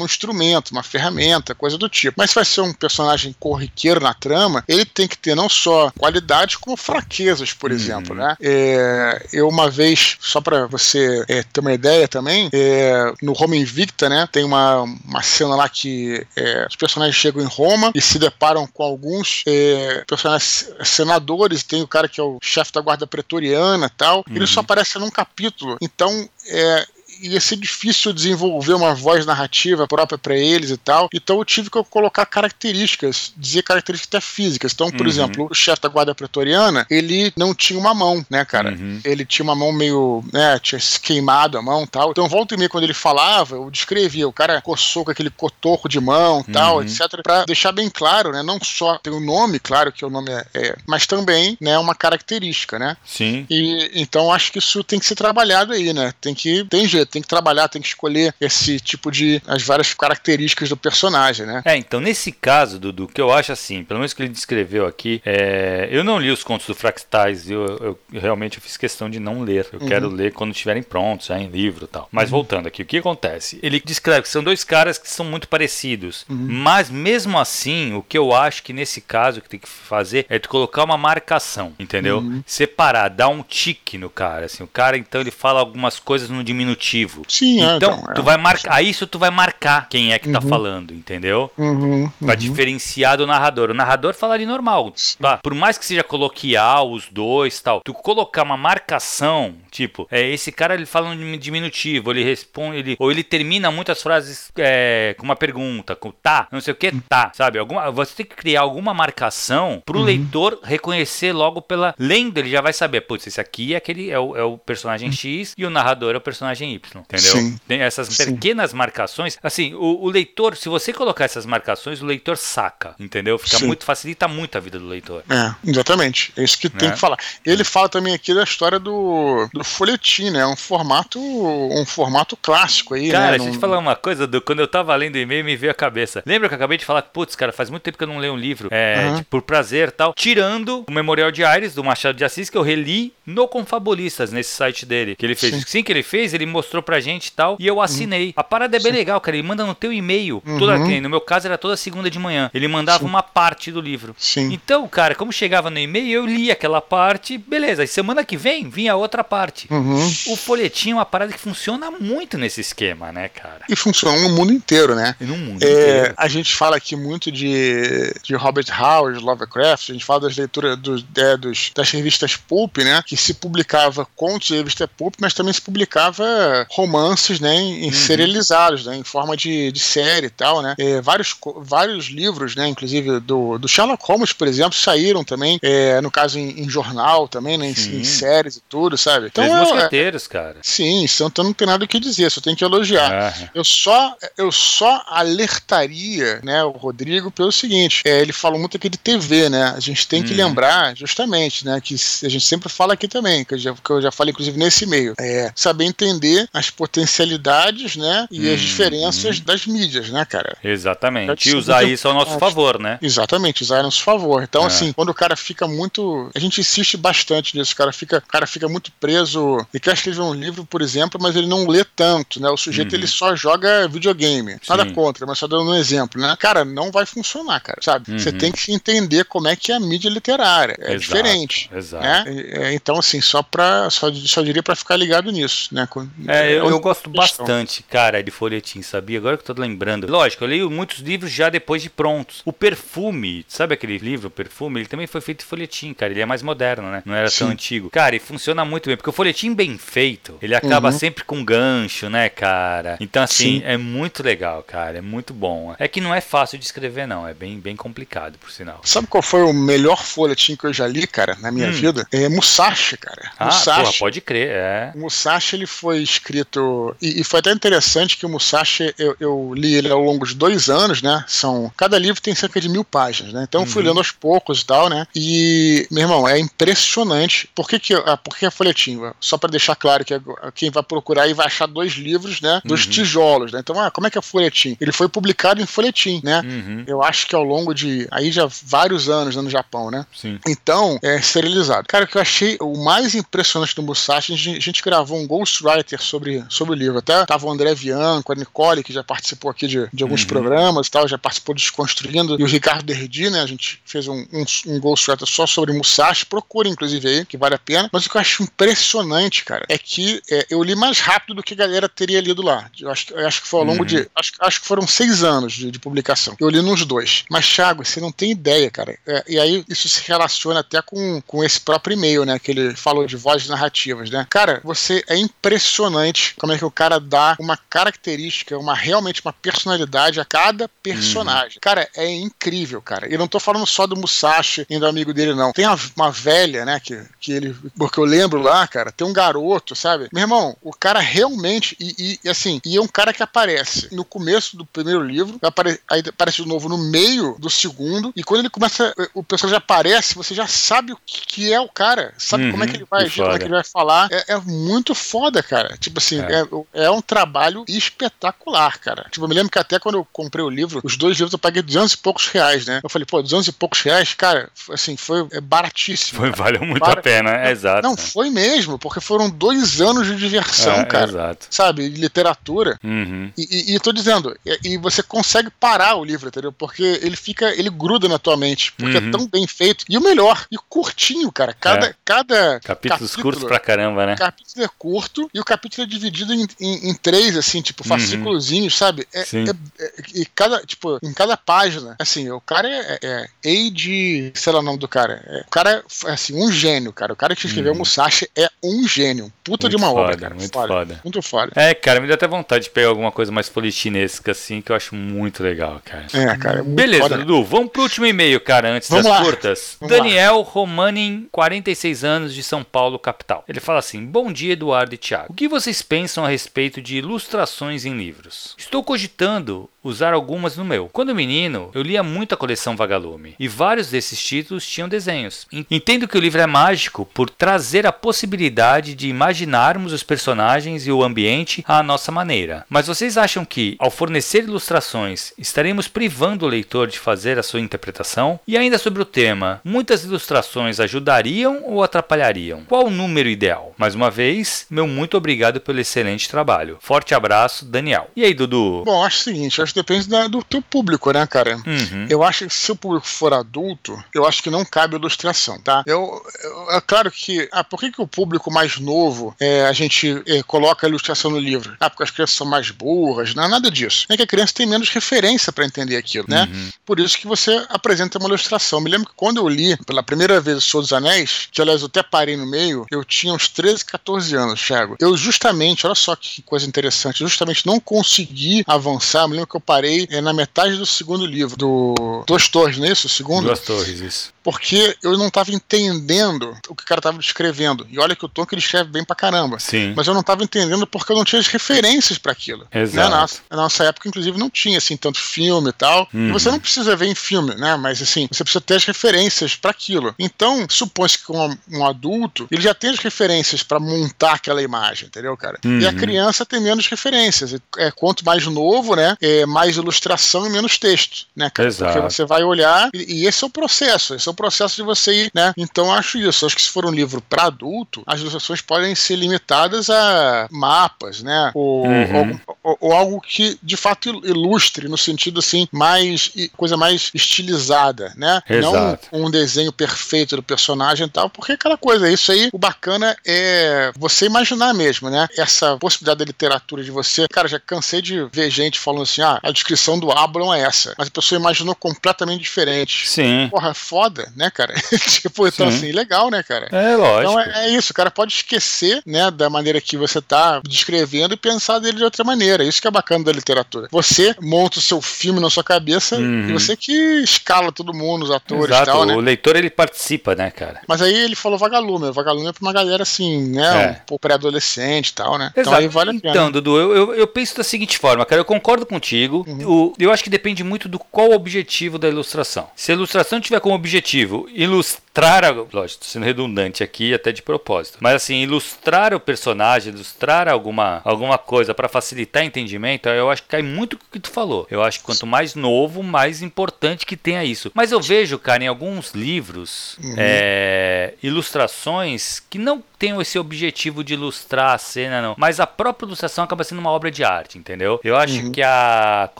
um instrumento, uma ferramenta, coisa do tipo. Mas se vai ser um personagem corriqueiro na trama, ele tem que ter não só qualidades como fraquezas, por uhum. exemplo, né? É, eu uma vez, só para você é, ter uma ideia também, é, no Roma Invicta, né, tem uma, uma cena lá que é, os personagens chegam em Roma e se deparam com alguns é, personagens senadores, tem o cara que é o chefe da guarda pretoriana tal, uhum. ele só aparece num capítulo. Então, é, ia ser difícil desenvolver uma voz narrativa própria para eles e tal. Então eu tive que colocar características, dizer características até físicas. Então, por uhum. exemplo, o chefe da guarda pretoriana, ele não tinha uma mão, né, cara? Uhum. Ele tinha uma mão meio, né, tinha se queimado a mão e tal. Então, volta e meia, quando ele falava, eu descrevia, o cara coçou com aquele cotorro de mão tal, uhum. etc. Pra deixar bem claro, né, não só tem o nome, claro que o nome é, é mas também, né, uma característica, né? Sim. E então acho que isso tem que ser trabalhado aí, né? Tem que, tem jeito tem que trabalhar, tem que escolher esse tipo de. as várias características do personagem, né? É, então nesse caso, Dudu, que eu acho assim, pelo menos que ele descreveu aqui, é, eu não li os contos do Fractais, eu, eu, eu realmente eu fiz questão de não ler. Eu uhum. quero ler quando estiverem prontos, já em livro e tal. Mas uhum. voltando aqui, o que acontece? Ele descreve que são dois caras que são muito parecidos, uhum. mas mesmo assim, o que eu acho que nesse caso que tem que fazer é tu colocar uma marcação, entendeu? Uhum. Separar, dar um tique no cara, assim, o cara então ele fala algumas coisas no diminutivo Sim, é, então, então, tu é. vai marcar, a isso tu vai marcar quem é que tá uhum. tá falando, entendeu? Uhum, uhum. Pra diferenciar do narrador. O narrador falaria normal, tá? Por mais que seja coloquial os dois, tal, tu colocar uma marcação, tipo, é esse cara ele fala um diminutivo, ele responde, ele ou ele termina muitas frases é, com uma pergunta, com tá, não sei o que, tá, sabe? Alguma, você tem que criar alguma marcação pro uhum. leitor reconhecer logo pela lendo, ele já vai saber, putz, esse aqui é aquele é o, é o personagem X e o narrador é o personagem Y entendeu? Sim. Tem essas pequenas Sim. marcações. Assim, o, o, leitor, se você colocar essas marcações, o leitor saca, entendeu? Fica Sim. muito, facilita muito a vida do leitor. É, exatamente. É isso que tem é. que falar. Ele fala também aqui da história do, do folhetim, né? É um formato, um formato clássico aí, cara, né? deixa eu te falar uma coisa, do, quando eu tava lendo o e-mail, me veio a cabeça. Lembra que eu acabei de falar que, putz, cara, faz muito tempo que eu não leio um livro, é, uhum. por prazer tal, tirando o Memorial de Aires, do Machado de Assis, que eu reli no Confabulistas, nesse site dele, que ele fez. Sim, Sim que ele fez, ele mostrou pra gente e tal, e eu assinei. Uhum. A parada é bem Sim. legal, cara. Ele manda no teu e-mail. Uhum. Toda, no meu caso era toda segunda de manhã. Ele mandava Sim. uma parte do livro. Sim. Então, cara, como chegava no e-mail, eu li aquela parte, beleza. E semana que vem vinha outra parte. Uhum. O folhetim é uma parada que funciona muito nesse esquema, né, cara? E funciona no mundo inteiro, né? E no mundo é, inteiro. A gente fala aqui muito de, de Robert Howard, Lovecraft, a gente fala das leituras dos, é, dos, das revistas Pulp, né? Que se publicava contos de revista Pulp, mas também se publicava romances, né? Em, uhum. serializados, né, em forma de, de série e tal, né? É, vários, vários livros, né, inclusive do, do Sherlock Holmes, por exemplo, saíram também, é, no caso em, em jornal também, né, em, em, séries e tudo, sabe? Então Três mosqueteiros, cara. Sim, então não tem nada o que dizer, só tem que elogiar. É. Eu só eu só alertaria, né, o Rodrigo pelo seguinte, é, ele falou muito aqui de TV, né? A gente tem que hum. lembrar justamente, né, que a gente sempre fala aqui também, que eu já, que eu já falei inclusive nesse meio, é saber entender as potencialidades, né, e hum. as diferenças hum. das mídias, né, cara? Exatamente. E usar isso ao nosso favor, né? Exatamente, usar a nosso favor. Então, é. assim, quando o cara fica muito, a gente insiste bastante nisso, o cara fica, o cara fica muito preso, ele quer escrever um livro, por exemplo, mas ele não lê tanto, né? O sujeito uhum. ele só joga videogame. Nada contra, mas só dando um exemplo, né? Cara, não vai funcionar, cara, sabe? Uhum. Você tem que entender como é que é a mídia literária. É exato, diferente. Exato. Né? É, então, assim, só pra. Só, só diria para ficar ligado nisso, né? É, eu, eu gosto bastante, cara, de folhetim, sabia? Agora que eu tô lembrando. Lógico, eu leio muitos livros já depois de prontos. O Perfume, sabe aquele livro, Perfume? Ele também foi feito em folhetim, cara. Ele é mais moderno, né? Não era Sim. tão antigo. Cara, e funciona muito bem, porque o folhetim bem feito, ele acaba uhum. sempre com gancho, né, cara? Então, assim, Sim. é muito legal, cara. É muito bom. É que não é fácil de escrever, não. É bem, bem complicado, por sinal. Sabe qual foi o melhor folhetim que eu já li, cara, na minha hum. vida? É Musashi, cara. Ah, Musashi. Porra, pode crer, é. Musashi, ele foi escrito... E, e, foi até interessante que o Musashi, eu, eu, li ele ao longo de dois anos, né? São... Cada livro tem cerca de mil páginas, né? Então eu fui uhum. lendo aos poucos e tal, né? E, meu irmão, é impressionante. Por que que... Ah, por que é folhetim? Só para deixar claro que quem vai procurar aí vai achar dois livros, né? Dos uhum. tijolos, né? Então, ah, como é que é folhetim? Ele foi publicado em folhetim, né? Uhum. Eu acho que ao longo de aí já vários anos né, no Japão, né? Sim. Então, é serializado. Cara, o que eu achei o mais impressionante do Musashi, a gente, a gente gravou um ghostwriter sobre, sobre o livro. Até tava o André Bianco, a Nicole, que já participou aqui de, de alguns uhum. programas e tal, já participou de Desconstruindo, e o Ricardo Derridi, né? A gente fez um, um, um ghostwriter só sobre Musashi. Procura, inclusive, aí, que vale a pena. Mas o que eu acho impressionante, cara, é que é, eu li mais rápido do que a galera teria lido lá. Eu acho, eu acho que foi ao longo uhum. de. Acho, acho que foram seis anos de, de, publicação. Eu li nos dois. Mas, Thiago, você não tem ideia, cara. É, e aí isso se relaciona até com, com esse próprio e-mail, né? Que ele falou de vozes narrativas, né? Cara, você é impressionante como é que o cara dá uma característica, uma realmente uma personalidade a cada personagem. Uhum. Cara, é incrível, cara. E não tô falando só do Musashi e do amigo dele, não. Tem uma, uma velha, né? Que, que ele. Porque eu lembro lá, cara, tem um garoto, sabe? Meu irmão, o cara realmente. E, e assim, e é um cara que aparece no começo do primeiro livro, apare, aí aparece de novo no meio do segundo, e quando ele começa, o personagem aparece, você já sabe o que é o cara, sabe uhum, como é que ele vai agir, como é que ele vai falar. É, é muito foda, cara. Tipo assim, é. É, é. um trabalho espetacular, cara. Tipo, eu me lembro que até quando eu comprei o livro, os dois livros eu paguei 200 e poucos reais, né? Eu falei, pô, 200 e poucos reais, cara, assim, foi é baratíssimo. Foi, valeu muito Bar... a pena, é, exato. Não, foi mesmo, porque foram dois anos de diversão, é, cara. Exato. Sabe, de literatura. Uhum. E, e, e tô dizendo, e, e, você consegue parar o livro, entendeu? Porque ele fica, ele gruda na tua mente, porque é uhum. é tão bem feito. E o melhor, e curtinho, cara. Cada. É. cada Capítulos capítulo, curtos pra caramba, né? capítulo é curto e o capítulo é dividido em, em, em três, assim, tipo, uhum. fascículozinhos, uhum. sabe? É, é, é, e cada, tipo, em cada página, assim, o cara é, é, é de. sei lá o nome do cara. É, o cara é, assim, um gênio, cara. O cara que escreveu uhum. Musashi é um gênio. Puta muito de uma foda, obra, cara. Muito foda. foda. Muito foda. É, cara, me dá até vontade de pegar alguma coisa mais politinesca, assim, que eu acho muito legal, cara. É, cara. É Beleza, foda. Dudu, vamos pro último e-mail, cara, antes vamos das lá. curtas. Vamos Daniel lá. Romanin, 46 anos, de São Paulo, capital. Ele fala assim: Bom dia, Eduardo e Thiago. O que vocês pensam a respeito de ilustrações em livros? Estou cogitando usar algumas no meu. Quando menino, eu lia muito a coleção Vagalume e vários desses títulos tinham desenhos. Entendo que o livro é mágico por trazer a possibilidade de imaginarmos os personagens e o ambiente à nossa maneira. Mas vocês acham que, ao fornecer ilustrações, estaremos privando o leitor de fazer a sua interpretação? E ainda sobre o tema, muitas ilustrações ajudariam ou atrapalhariam? Qual o número ideal? Mais uma vez, meu muito obrigado pelo excelente trabalho. Forte abraço, Daniel. E aí, Dudu? Bom, acho o seguinte, acho depende da, do teu público, né, cara? Uhum. Eu acho que se o público for adulto, eu acho que não cabe ilustração, tá? Eu, eu é claro que. Ah, por que, que o público mais novo é, a gente é, coloca a ilustração no livro? Ah, porque as crianças são mais burras, não é nada disso. É que a criança tem menos referência para entender aquilo, né? Uhum. Por isso que você apresenta uma ilustração. Me lembro que quando eu li pela primeira vez O Senhor dos Anéis, que aliás eu até parei no meio, eu tinha uns 13, 14 anos, Thiago. Eu justamente, olha só que coisa interessante, justamente não consegui avançar. Me lembro que eu parei é, na metade do segundo livro, do Duas Torres, não é isso? O segundo? Duas Torres, isso. Porque eu não estava entendendo o que o cara estava descrevendo. E olha que o tom que ele escreve bem pra caramba. Sim. Mas eu não estava entendendo porque eu não tinha as referências para aquilo. Exato. Né? Na, nossa, na nossa época, inclusive, não tinha assim tanto filme e tal. Uhum. E você não precisa ver em filme, né? Mas assim, você precisa ter as referências para aquilo. Então, supõe-se que um, um, adulto, ele já tem as referências para montar aquela imagem, entendeu, cara? Uhum. E a uhum. criança tem menos referências. É, quanto mais novo, né? É mais ilustração e menos texto, né, cara? Exato. Porque você vai olhar e, e esse é o processo. Esse é o processo de você ir, né? Então, acho isso. Acho que se for um livro para adulto, as ilustrações podem ser limitadas a mapas, né? Ou, uhum. ou, ou, ou algo que de fato ilustre no sentido assim mais coisa mais estilizada, né? Exato. Não um desenho perfeito do personagem e tal, porque aquela coisa, isso aí, o bacana é você imaginar mesmo, né? Essa possibilidade da literatura de você, cara, já cansei de ver gente falando assim, ah, a descrição do Abraham é essa, mas a pessoa imaginou completamente diferente. Sim. Porra, foda, né, cara? tipo, então Sim. assim, legal, né, cara? É, lógico. Então é, é, isso, o cara pode esquecer, né, da maneira que você tá descrevendo e pensar dele de outra maneira. Isso que é bacana da literatura. Você monta o seu filme na sua cabeça uhum. e você que escala todo mundo, os atores Exato. e tal, né? O leitor ele participa, né, cara? Mas aí ele falou vagalume. Vagalume é pra uma galera assim, né? É. Um pouco pré-adolescente e tal, né? Exato. Então aí vale a pena. Então, Dudu, eu, eu, eu, penso da seguinte forma, cara. Eu concordo contigo. Uhum. O, eu acho que depende muito do qual o objetivo da ilustração. Se a ilustração tiver como objetivo ilustrar, a, lógico, tô sendo redundante aqui até de propósito, mas assim, ilustrar o personagem, ilustrar alguma, alguma coisa para facilitar entendimento, eu acho que cai muito o que tu falou. Eu acho que quanto mais novo, mais importante que tenha isso. Mas eu vejo, cara, em alguns livros, uhum. é, ilustrações que não tenham esse objetivo de ilustrar a cena, não. Mas a própria ilustração acaba sendo uma obra de arte, entendeu? Eu acho uhum. que a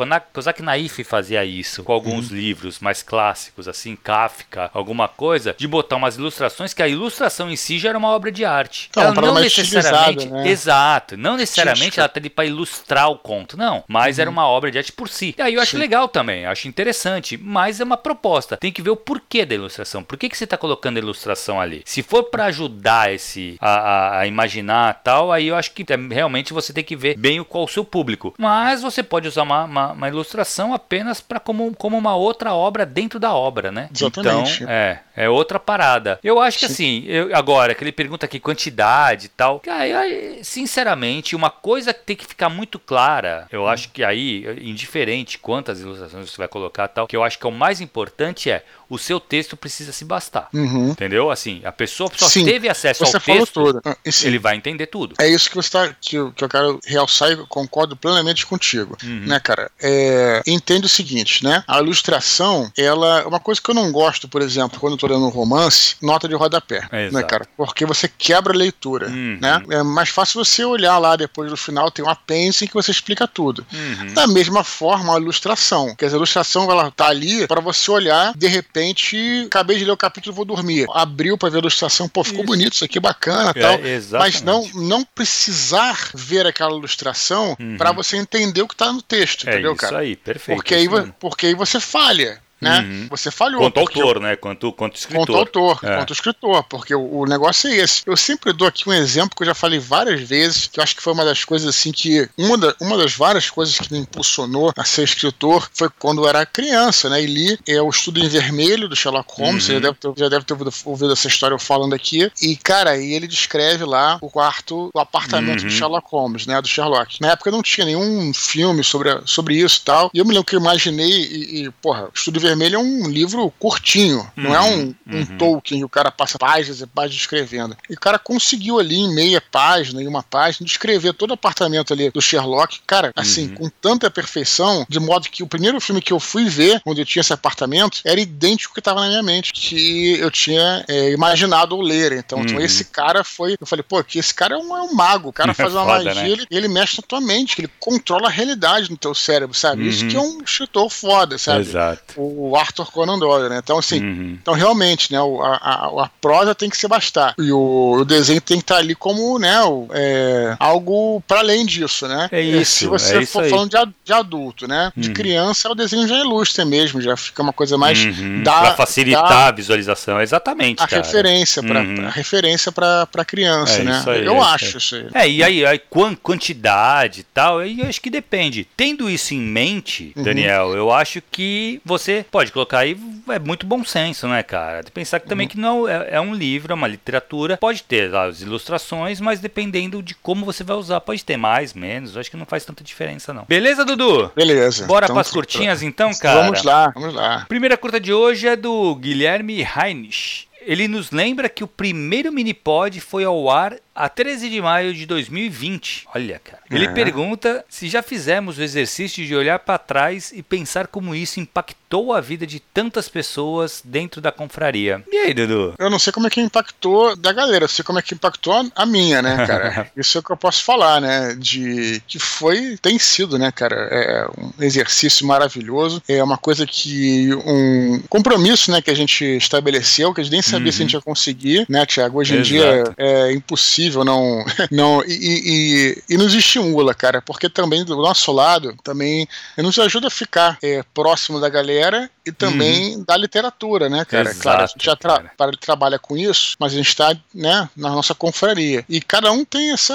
Kozak Naif fazia isso com alguns uhum. livros mais clássicos, assim, Kafka, alguma coisa, de botar umas ilustrações que a ilustração em si já era uma obra de arte. Então, ela não necessariamente, né? exato, não necessariamente ela tá ali para ilustrar o conto, não. Mas uhum. era uma obra de arte por si. E aí eu acho Sim. legal também, acho interessante, mas é uma proposta. Tem que ver o porquê da ilustração. Por que, que você está colocando a ilustração ali? Se for para ajudar esse a, a, a, imaginar tal, aí eu acho que é, realmente você tem que ver bem qual o seu público. Mas você pode usar uma, uma, uma ilustração apenas para como, como uma outra obra dentro da obra, né? Exatamente. Então, é, é outra parada. Eu acho que Sim. assim, eu, agora, que ele pergunta aqui quantidade e tal. Cara, eu, sinceramente, uma coisa que tem que ficar muito clara, eu hum. acho que aí, indiferente quantas ilustrações você vai colocar tal, que eu acho que é o mais importante é o seu texto precisa se bastar. Uhum. Entendeu? Assim, a pessoa só Sim, teve acesso ao texto, ah, ele vai entender tudo. É isso que você tá, que, eu, que eu quero realçar e concordo plenamente contigo, uhum. né, cara? É, entende o seguinte, né? A ilustração, ela é uma coisa que eu não gosto, por exemplo, quando eu tô lendo um romance, nota de rodapé, é, né, cara? Porque você quebra a leitura, uhum. né? É mais fácil você olhar lá depois do final, tem um apêndice em que você explica tudo. Uhum. Da mesma forma, a ilustração, quer dizer, a ilustração ela tá ali para você olhar de repente acabei de ler o capítulo vou dormir. Abriu para ver a ilustração, pô, ficou isso. bonito isso aqui, bacana é, tal. Mas não, não precisar ver aquela ilustração uhum. para você entender o que tá no texto, é entendeu, isso cara? Isso aí, perfeito. Porque aí, porque aí você falha né? Uhum. Você falhou. Quanto autor, né? Quanto, quanto escritor. Quanto autor, é. quanto escritor, porque o, o, negócio é esse. Eu sempre dou aqui um exemplo que eu já falei várias vezes, que eu acho que foi uma das coisas assim que. Uma, da, uma das várias coisas que me impulsionou a ser escritor foi quando eu era criança, né? E li é, o Estudo em Vermelho do Sherlock Holmes, uhum. você já deve, ter, já deve ter ouvido, ouvido, essa história eu falando aqui. E, cara, aí ele descreve lá o quarto, o apartamento uhum. do Sherlock Holmes, né? Do Sherlock. Na época não tinha nenhum filme sobre, sobre isso e tal. E eu me lembro que eu imaginei, e, e porra, Estudo em Vermelho é um livro curtinho, uhum, não é um, um uhum. Tolkien que o cara passa páginas e páginas escrevendo. E o cara conseguiu ali em meia página, em uma página, descrever todo o apartamento ali do Sherlock, cara, assim, uhum. com tanta perfeição, de modo que o primeiro filme que eu fui ver, onde eu tinha esse apartamento, era idêntico ao que estava na minha mente, que eu tinha é, imaginado ou ler. Então, então, esse cara foi. Eu falei, pô, que esse cara é um, é um mago, o cara faz uma Foda, magia, né? ele, ele mexe na tua mente, ele controla a realidade no teu cérebro, sabe? Isso que é um escritor foda, sabe? Exato. O Arthur Conan Doyle, né? Então, assim, uhum. então realmente, né, a, a, a, prosa tem que se bastar. E o, o desenho tem que estar ali como, né, o, é, algo para além disso, né? É isso. Se você é for aí. falando de, de, adulto, né? De uhum. criança, o desenho já ilustra mesmo, já fica uma coisa mais. Uhum. Da, pra facilitar da, a visualização, exatamente. A cara. referência, pra, uhum. a referência pra criança, é né? Aí, eu é acho isso aí. É, e aí, aí quantidade e tal, aí eu acho que depende. Tendo isso em mente, uhum. Daniel, eu acho que você pode colocar aí, é muito bom senso, né, cara? De pensar que também uhum. que não é, é, um livro, é uma literatura, pode ter as ilustrações, mas dependendo de como você vai usar, pode ter mais, menos, acho que não faz tanta diferença não. Beleza, Dudu? Beleza. Bora então, para as curtinhas então, cara? Vamos lá, vamos lá. Primeira curta de hoje é do Guilherme Heinrich. Ele nos lembra que o primeiro mini-pod foi ao ar a 13 de maio de 2020. Olha, cara. Ele pergunta se já fizemos o exercício de olhar para trás e pensar como isso impactou a vida de tantas pessoas dentro da confraria. E aí, Dudu? Eu não sei como é que impactou da galera, eu sei como é que impactou a minha, né, cara? isso é o que eu posso falar, né? De que foi, tem sido, né, cara? É um exercício maravilhoso. É uma coisa que. um compromisso, né, que a gente estabeleceu, que a gente nem sabia uhum. se a gente ia conseguir, né, Tiago? Hoje em Exato. dia é impossível não. não e, e, e, nos estimula, cara, porque também do nosso lado também nos ajuda a ficar é, próximo da galera e também uhum. da literatura, né, cara? Exato, claro, a gente já tra para, trabalha com isso, mas a gente está né, na nossa confraria. E cada um tem essa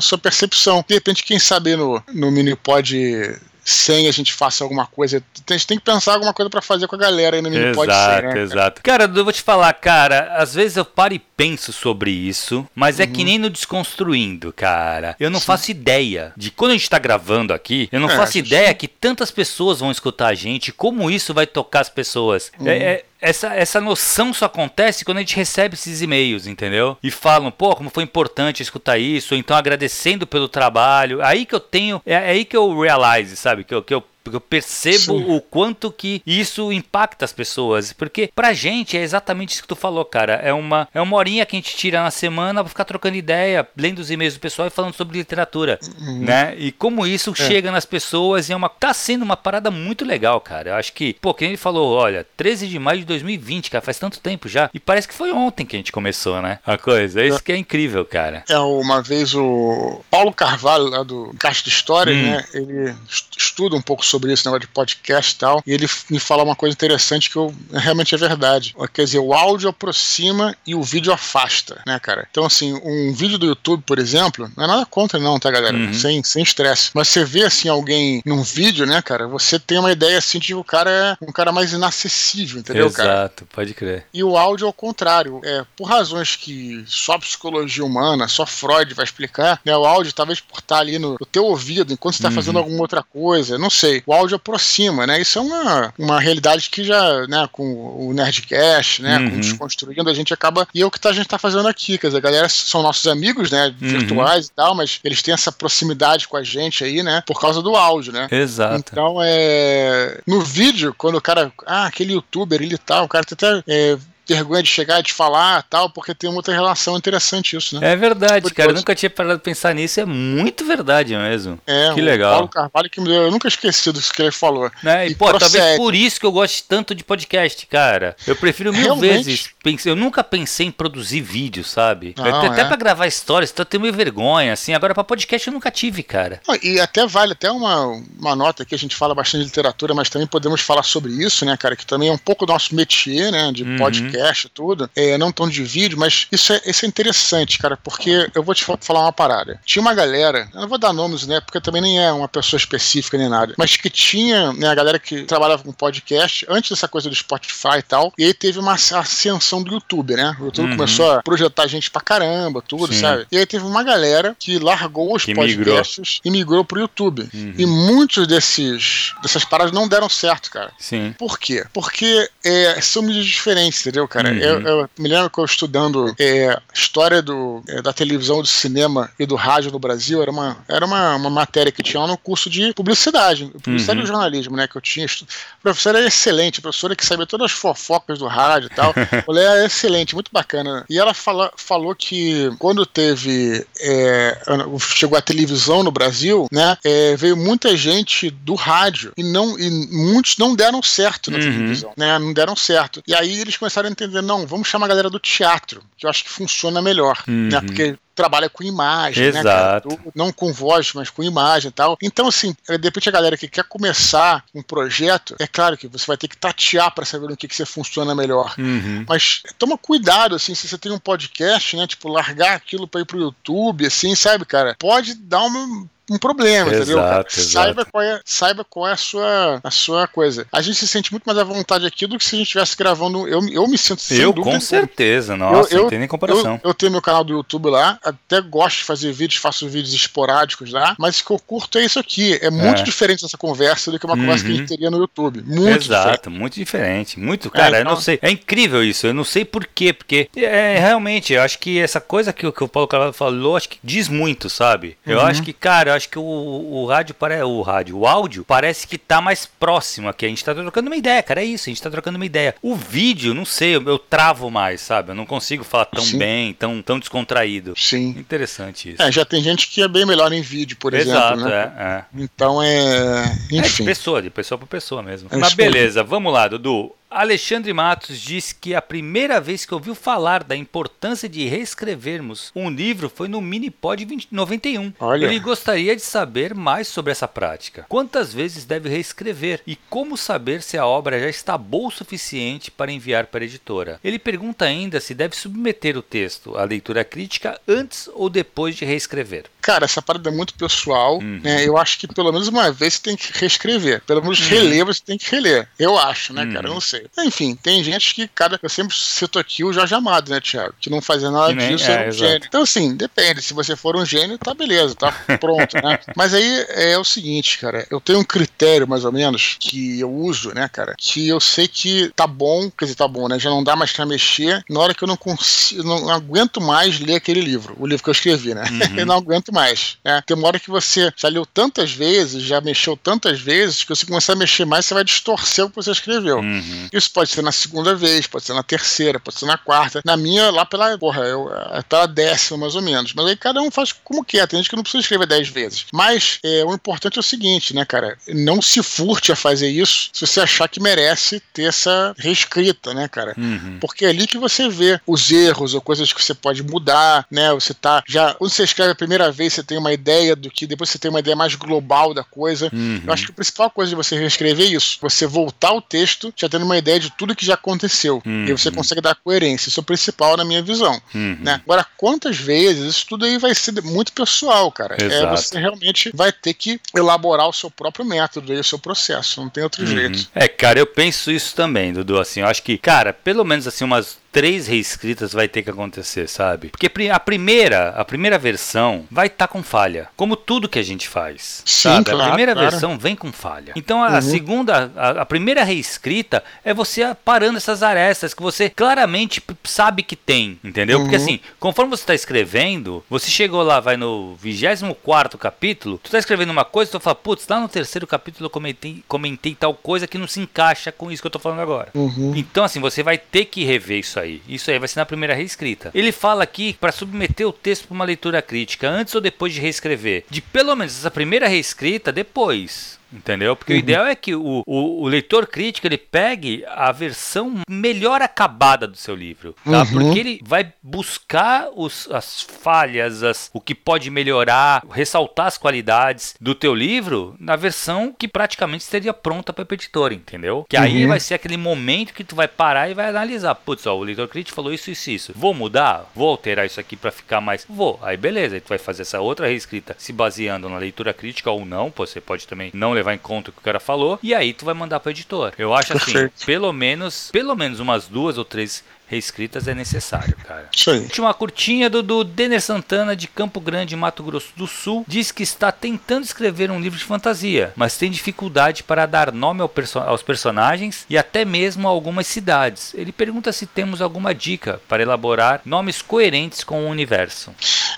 sua percepção. De repente, quem sabe no, no Minipod sem a gente faça alguma coisa. A gente tem que pensar alguma coisa para fazer com a galera no Mini Exato, ser, né? exato. Cara, eu vou te falar, cara, às vezes eu paro e penso sobre isso, mas uhum. é que uhum. nem no Desconstruindo, cara. Eu não Sim. faço ideia de quando a gente tá gravando aqui, eu não é, faço ideia que tantas pessoas vão escutar a gente, como isso vai tocar as pessoas. Uhum. É, é, essa, essa noção só acontece quando a gente recebe esses e-mails, entendeu? E falam, pô, como foi importante escutar isso, ou então agradecendo pelo trabalho. Aí que eu tenho, é, é aí que eu realize, sabe? Que eu, que eu eu percebo Sim. o quanto que isso impacta as pessoas. Porque pra gente é exatamente isso que tu falou, cara. É uma, é uma horinha que a gente tira na semana pra ficar trocando ideia, lendo os e-mails do pessoal e falando sobre literatura, uhum. né? E como isso é. chega nas pessoas e é uma... Tá sendo uma parada muito legal, cara. Eu acho que, pô, quem ele falou, olha, 13 de maio de 2020, cara, faz tanto tempo já. E parece que foi ontem que a gente começou, né? A coisa. É isso que é incrível, cara. É, uma vez o Paulo Carvalho, lá do Caixa de História, hum. né? Ele estuda um pouco sobre esse negócio de podcast e tal, e ele me fala uma coisa interessante que eu, realmente é verdade. Quer dizer, o áudio aproxima e o vídeo afasta, né, cara? Então, assim, um vídeo do YouTube, por exemplo, não é nada contra, não, tá, galera? Uhum. Sem estresse. Mas você vê, assim, alguém num vídeo, né, cara, você tem uma ideia, assim, de que o cara é um cara mais inacessível, entendeu, Exato, cara? Exato, pode crer. E o áudio, ao contrário, é, por razões que só a psicologia humana, só Freud vai explicar, né, o áudio, talvez por estar ali no, no teu ouvido, enquanto você tá uhum. fazendo alguma outra coisa, não sei o áudio aproxima, né? Isso é uma, uma realidade que já, né, com o Nerdcast, né, uhum. com Desconstruindo, a gente acaba. E é o que tá, a gente tá fazendo aqui, quer dizer, a galera são nossos amigos, né, uhum. virtuais e tal, mas eles têm essa proximidade com a gente aí, né, por causa do áudio, né? Exato. Então, é. No vídeo, quando o cara. Ah, aquele youtuber, ele tá, o cara tá até. É, vergonha de chegar e de falar tal, porque tem uma outra relação interessante isso, né? É verdade, tipo, cara. Eu nunca tinha parado de pensar nisso. É muito verdade mesmo. É, que legal. Paulo Carvalho que me deu. Eu nunca esqueci do que ele falou. Né? E, e pô, procede. talvez por isso que eu gosto tanto de podcast, cara. Eu prefiro mil Realmente? vezes. Eu nunca pensei em produzir vídeo, sabe? Não, até é. pra gravar histórias, então eu tenho meio vergonha, assim. Agora, pra podcast eu nunca tive, cara. E até vale até uma, uma nota que a gente fala bastante de literatura, mas também podemos falar sobre isso, né, cara? Que também é um pouco do nosso métier, né? De uhum. podcast podcast e tudo, é, não tão de vídeo, mas isso é, isso é interessante, cara, porque eu vou te falar uma parada. Tinha uma galera, eu não vou dar nomes, né, porque também nem é uma pessoa específica nem nada, mas que tinha, né, a galera que trabalhava com podcast antes dessa coisa do Spotify e tal, e aí teve uma ascensão do YouTube, né? O YouTube uhum. começou a projetar gente pra caramba, tudo, Sim. sabe? E aí teve uma galera que largou os que podcasts migrou. e migrou pro YouTube. Uhum. E muitos desses dessas paradas não deram certo, cara. Sim. Por quê? Porque é, são mídias diferentes, entendeu, cara? Uhum. Eu, eu, me lembro que eu estudando é, história do, é, da televisão, do cinema e do rádio no Brasil, era uma, era uma, uma matéria que tinha no curso de publicidade, publicidade uhum. e jornalismo, né? Que eu tinha. Estu... A professora era excelente, a professora que sabia todas as fofocas do rádio e tal. Ela era excelente, muito bacana. E ela fala, falou que quando teve. É, chegou a televisão no Brasil, né? É, veio muita gente do rádio e, não, e muitos não deram certo na uhum. televisão, né? Não deram certo. E aí eles começaram entender, não, vamos chamar a galera do teatro, que eu acho que funciona melhor, né? uhum. né? Porque trabalha com imagem, Exato. né, cara? Não com voz, mas com imagem e tal. Então, assim, de repente a galera que quer começar um projeto, é claro que você vai ter que tatear para saber no que, que você funciona melhor. Uhum. Mas toma cuidado, assim, se você tem um podcast, né? Tipo, largar aquilo para ir pro YouTube, assim, sabe, cara? Pode dar uma um problema, exato, entendeu? Cara? Saiba qual é, saiba qual é a sua, a sua coisa. A gente se sente muito mais à vontade aqui do que se a gente estivesse gravando. Eu, eu me sinto sem Eu, dúvida, com certeza, nossa, eu, eu, não tem nem comparação. Eu, eu, tenho meu canal do YouTube lá, até gosto de fazer vídeos, faço vídeos esporádicos lá, mas o que eu curto é isso aqui. É muito é. diferente essa conversa do que uma uhum. conversa que a gente uhum. teria no YouTube. Muito Exato, diferente. muito diferente. Muito, cara, é, então... eu não sei. É incrível isso, eu não sei por quê, porque é, realmente, eu acho que essa coisa que, que o Paulo Carvalho falou, acho que diz muito, sabe? Eu uhum. acho que, cara, eu acho que o, o rádio, para o rádio, o áudio, parece que tá mais próximo aqui. A gente tá trocando uma ideia, cara, é isso, a gente tá trocando uma ideia. O vídeo, não sei, eu, eu travo mais, sabe? Eu não consigo falar tão Sim. bem, tão, tão descontraído. Sim. Interessante isso. É, já tem gente que é bem melhor em vídeo, por Exato, exemplo, né? É, é. Então é. Enfim. É de pessoa, de pessoa para pessoa mesmo. É Mas beleza, vamos lá, Dudu. Alexandre Matos diz que a primeira vez que ouviu falar da importância de reescrevermos um livro foi no Minipod 91. Olha. Ele gostaria de saber mais sobre essa prática. Quantas vezes deve reescrever e como saber se a obra já está boa o suficiente para enviar para a editora? Ele pergunta ainda se deve submeter o texto à leitura crítica antes ou depois de reescrever. Cara, essa parada é muito pessoal. Uhum. Né? Eu acho que pelo menos uma vez você tem que reescrever. Pelo menos uhum. reler você tem que reler. Eu acho, né, uhum. cara? Eu não sei. Enfim, tem gente que, cada. Eu sempre cito aqui o Jorge Amado, né, Thiago? Que não fazia nada nem, disso, é, um gênio. Então, assim, depende. Se você for um gênio, tá beleza, tá pronto, né? Mas aí é o seguinte, cara. Eu tenho um critério, mais ou menos, que eu uso, né, cara? Que eu sei que tá bom, quer dizer, tá bom, né? Já não dá mais pra mexer na hora que eu não consigo, não aguento mais ler aquele livro, o livro que eu escrevi, né? Uhum. eu não aguento mais. Né? Tem uma hora que você já leu tantas vezes, já mexeu tantas vezes, que você começar a mexer mais, você vai distorcer o que você escreveu. Uhum. Isso pode ser na segunda vez, pode ser na terceira, pode ser na quarta. Na minha, lá pela, porra, eu, pela décima mais ou menos. Mas aí cada um faz como quer. Tem gente que não precisa escrever dez vezes. Mas é, o importante é o seguinte, né, cara? Não se furte a fazer isso se você achar que merece ter essa reescrita, né, cara? Uhum. Porque é ali que você vê os erros ou coisas que você pode mudar, né? Você tá já. Quando você escreve a primeira vez, você tem uma ideia do que, depois você tem uma ideia mais global da coisa. Uhum. Eu acho que a principal coisa de você reescrever é isso. Você voltar o texto já tendo uma ideia de tudo que já aconteceu. Uhum. E você consegue dar coerência. Isso é o principal na minha visão. Uhum. Né? Agora, quantas vezes isso tudo aí vai ser muito pessoal, cara. É, Exato. É, você realmente vai ter que elaborar o seu próprio método e o seu processo. Não tem outro uhum. jeito. É, cara, eu penso isso também, Dudu. Assim, eu acho que, cara, pelo menos assim, umas três reescritas vai ter que acontecer, sabe? Porque a primeira, a primeira versão vai estar tá com falha, como tudo que a gente faz. Sim, sabe? Claro, a primeira claro. versão vem com falha. Então a uhum. segunda, a, a, primeira reescrita é você parando essas arestas que você claramente sabe que tem, entendeu? Uhum. Porque assim, conforme você está escrevendo, você chegou lá, vai no 24 capítulo, tu está escrevendo uma coisa, tu fala, putz, lá no terceiro capítulo eu comentei, comentei tal coisa que não se encaixa com isso que eu tô falando agora. Uhum. Então assim, você vai ter que rever isso aí. Isso aí vai ser na primeira reescrita. Ele fala aqui para submeter o texto para uma leitura crítica antes ou depois de reescrever. De pelo menos essa primeira reescrita depois. Entendeu? Porque uhum. o ideal é que o, o, o, leitor crítico ele pegue a versão melhor acabada do seu livro, tá? Uhum. Porque ele vai buscar os, as falhas, as, o que pode melhorar, ressaltar as qualidades do teu livro na versão que praticamente estaria pronta para o editor, entendeu? Que aí uhum. vai ser aquele momento que tu vai parar e vai analisar. Putz, ó, o leitor crítico falou isso, isso, isso. Vou mudar? Vou alterar isso aqui para ficar mais... Vou. Aí beleza, aí tu vai fazer essa outra reescrita se baseando na leitura crítica ou não. Você pode também não levar em conta o que o cara falou, e aí tu vai mandar pro editor. Eu acho assim, pelo menos, pelo menos umas duas ou três reescritas é necessário, cara. Aí. Última curtinha do, do Denner Santana de Campo Grande, Mato Grosso do Sul, diz que está tentando escrever um livro de fantasia, mas tem dificuldade para dar nome ao perso aos personagens e até mesmo a algumas cidades. Ele pergunta se temos alguma dica para elaborar nomes coerentes com o universo.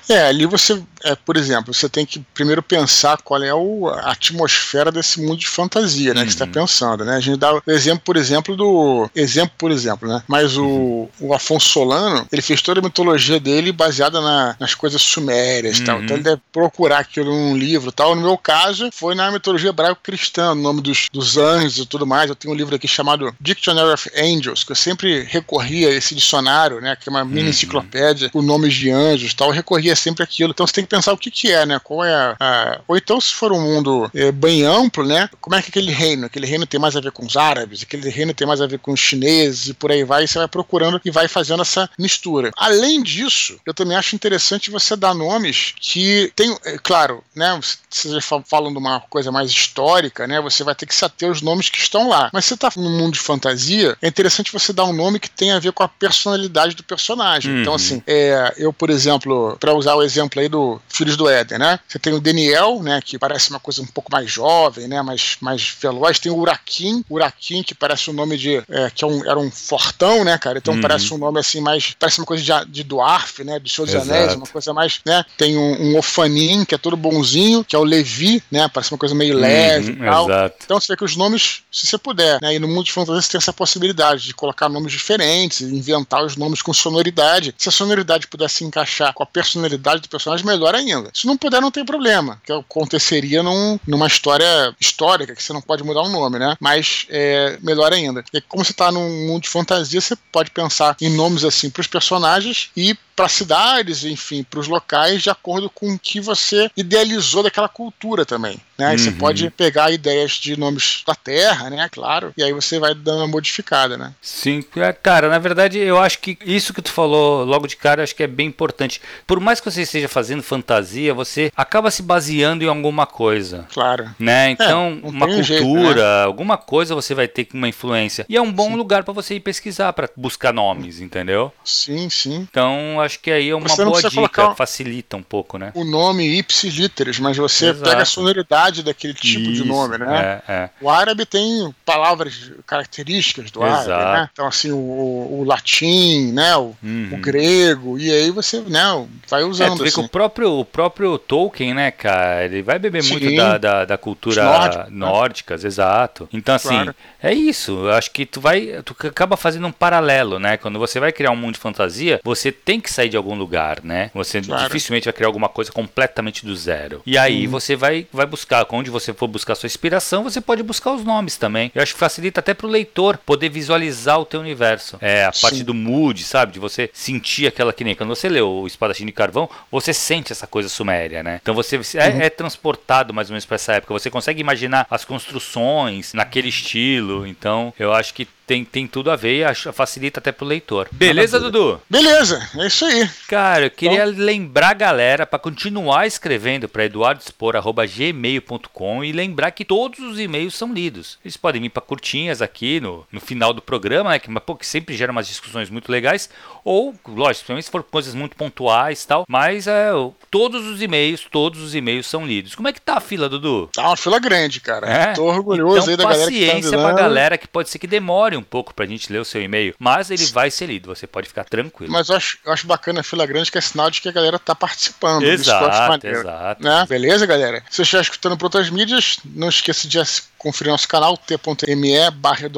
É, ali você, é, por exemplo, você tem que primeiro pensar qual é o, a atmosfera desse mundo de fantasia, né, uhum. que você está pensando, né? A gente dá o exemplo, por exemplo, do exemplo, por exemplo, né? Mas o uhum o, Afonso Solano, ele fez toda a mitologia dele baseada na, nas coisas sumérias e tal. Então ele deve procurar aquilo num livro e tal. No meu caso, foi na mitologia hebraico-cristã, no nome dos, dos anjos e tudo mais. Eu tenho um livro aqui chamado Dictionary of Angels, que eu sempre recorria a esse dicionário, né? Que é uma mini uhum. enciclopédia com nomes de anjos e tal. Eu recorria sempre aquilo. Então você tem que pensar o que, que é, né? Qual é a, a... Ou então, se for um mundo é, bem amplo, né? Como é que aquele reino? Aquele reino tem mais a ver com os árabes, aquele reino tem mais a ver com os chineses e por aí vai. E você vai procurando juntando e vai fazendo essa mistura. Além disso, eu também acho interessante você dar nomes que tem, é, claro, né, você falando uma coisa mais histórica, né, você vai ter que se ater aos nomes que estão lá. Mas você está no mundo de fantasia, é interessante você dar um nome que tenha a ver com a personalidade do personagem. Então, uhum. Então, assim, é, eu, por exemplo, para usar o exemplo aí do Filhos do Éden, né, você tem o Daniel, né, que parece uma coisa um pouco mais jovem, né, mais, mais veloz. Tem o Urakin, Urakin, que parece um nome de. É, que é um, era um fortão, né, cara? Então. Parece um nome assim mais. Parece uma coisa de, de Dwarf, né? De Senhor dos Anéis, uma coisa mais. né? Tem um, um Ofanim, que é todo bonzinho, que é o Levi, né? Parece uma coisa meio uhum, leve e tal. Exato. Então você vê que os nomes, se você puder, né? E no mundo de fantasia você tem essa possibilidade de colocar nomes diferentes, inventar os nomes com sonoridade. Se a sonoridade pudesse se encaixar com a personalidade do personagem, melhor ainda. Se não puder, não tem problema. Que aconteceria num, numa história histórica, que você não pode mudar o nome, né? Mas é melhor ainda. E como você está num mundo de fantasia, você pode pensar em nomes assim para os personagens e para cidades, enfim, para os locais, de acordo com o que você idealizou daquela cultura também. Né? Uhum. Você pode pegar ideias de nomes da terra, né? Claro, e aí você vai dando uma modificada, né? Sim, é, cara, na verdade eu acho que isso que tu falou logo de cara, acho que é bem importante. Por mais que você esteja fazendo fantasia, você acaba se baseando em alguma coisa. Claro. Né? É, então, é, uma cultura, jeito, né? alguma coisa você vai ter uma influência. E é um bom sim. lugar para você ir pesquisar, para buscar nomes, entendeu? Sim, sim. Então, acho que aí é uma boa dica, facilita um pouco, né? O nome ipsis literis, mas você Exato. pega a sonoridade daquele tipo Isso, de nome, né? É, é. O árabe tem palavras características do Exato. árabe, né? Então, assim, o, o latim, né? O, uhum. o, grego, e aí você, né, vai usando. É, tu vê assim. que o próprio, o próprio Tolkien, né, cara, ele vai beber Sim. muito da, da, da cultura nórdicas, né? nórdicas, exato. Então, assim, claro. é isso. Eu acho que tu vai. Tu acaba fazendo um paralelo, né? Quando você vai criar um mundo de fantasia, você tem que sair de algum lugar, né? Você claro. dificilmente vai criar alguma coisa completamente do zero. E aí uhum. você vai, vai buscar, onde você for buscar sua inspiração, você pode buscar os nomes também. Eu acho que facilita até pro leitor poder visualizar o teu universo. É, a Sim. parte do mood, sabe? De você sentir aquela que nem quando você lê o Espadachim de Carvão, você sente essa coisa suméria, né? Então você é, uhum. é transportado mais ou menos para essa época. Você consegue imaginar as construções naquele estilo. Então eu acho que tem, tem tudo a ver e acho, facilita até pro leitor. Beleza, Dudu? Beleza, é isso aí. Cara, eu queria então... lembrar a galera para continuar escrevendo para eduardospor.gmail.com e lembrar que todos os e-mails são lidos. Eles podem vir para curtinhas aqui no, no final do programa, né, que, pô, que sempre gera umas discussões muito legais, ou, lógico, se for coisas muito pontuais e tal, mas é, todos os e-mails, todos os e-mails são lidos. Como é que tá a fila, Dudu? Tá uma fila grande, cara. É? Tô orgulhoso então, aí da galera que tá paciência pra galera que pode ser que demore um pouco pra gente ler o seu e-mail, mas ele vai ser lido, você pode ficar tranquilo. Mas eu acho, eu acho bacana a fila grande que é sinal de que a galera tá participando. Exato, exato. Né? Beleza, galera? Se você estiver escutando por outras mídias, não esqueça de conferir nosso canal, t.me barra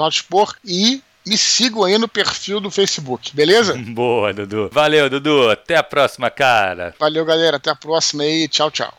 e me sigam aí no perfil do Facebook, beleza? Boa, Dudu. Valeu, Dudu. Até a próxima, cara. Valeu, galera. Até a próxima aí. Tchau, tchau.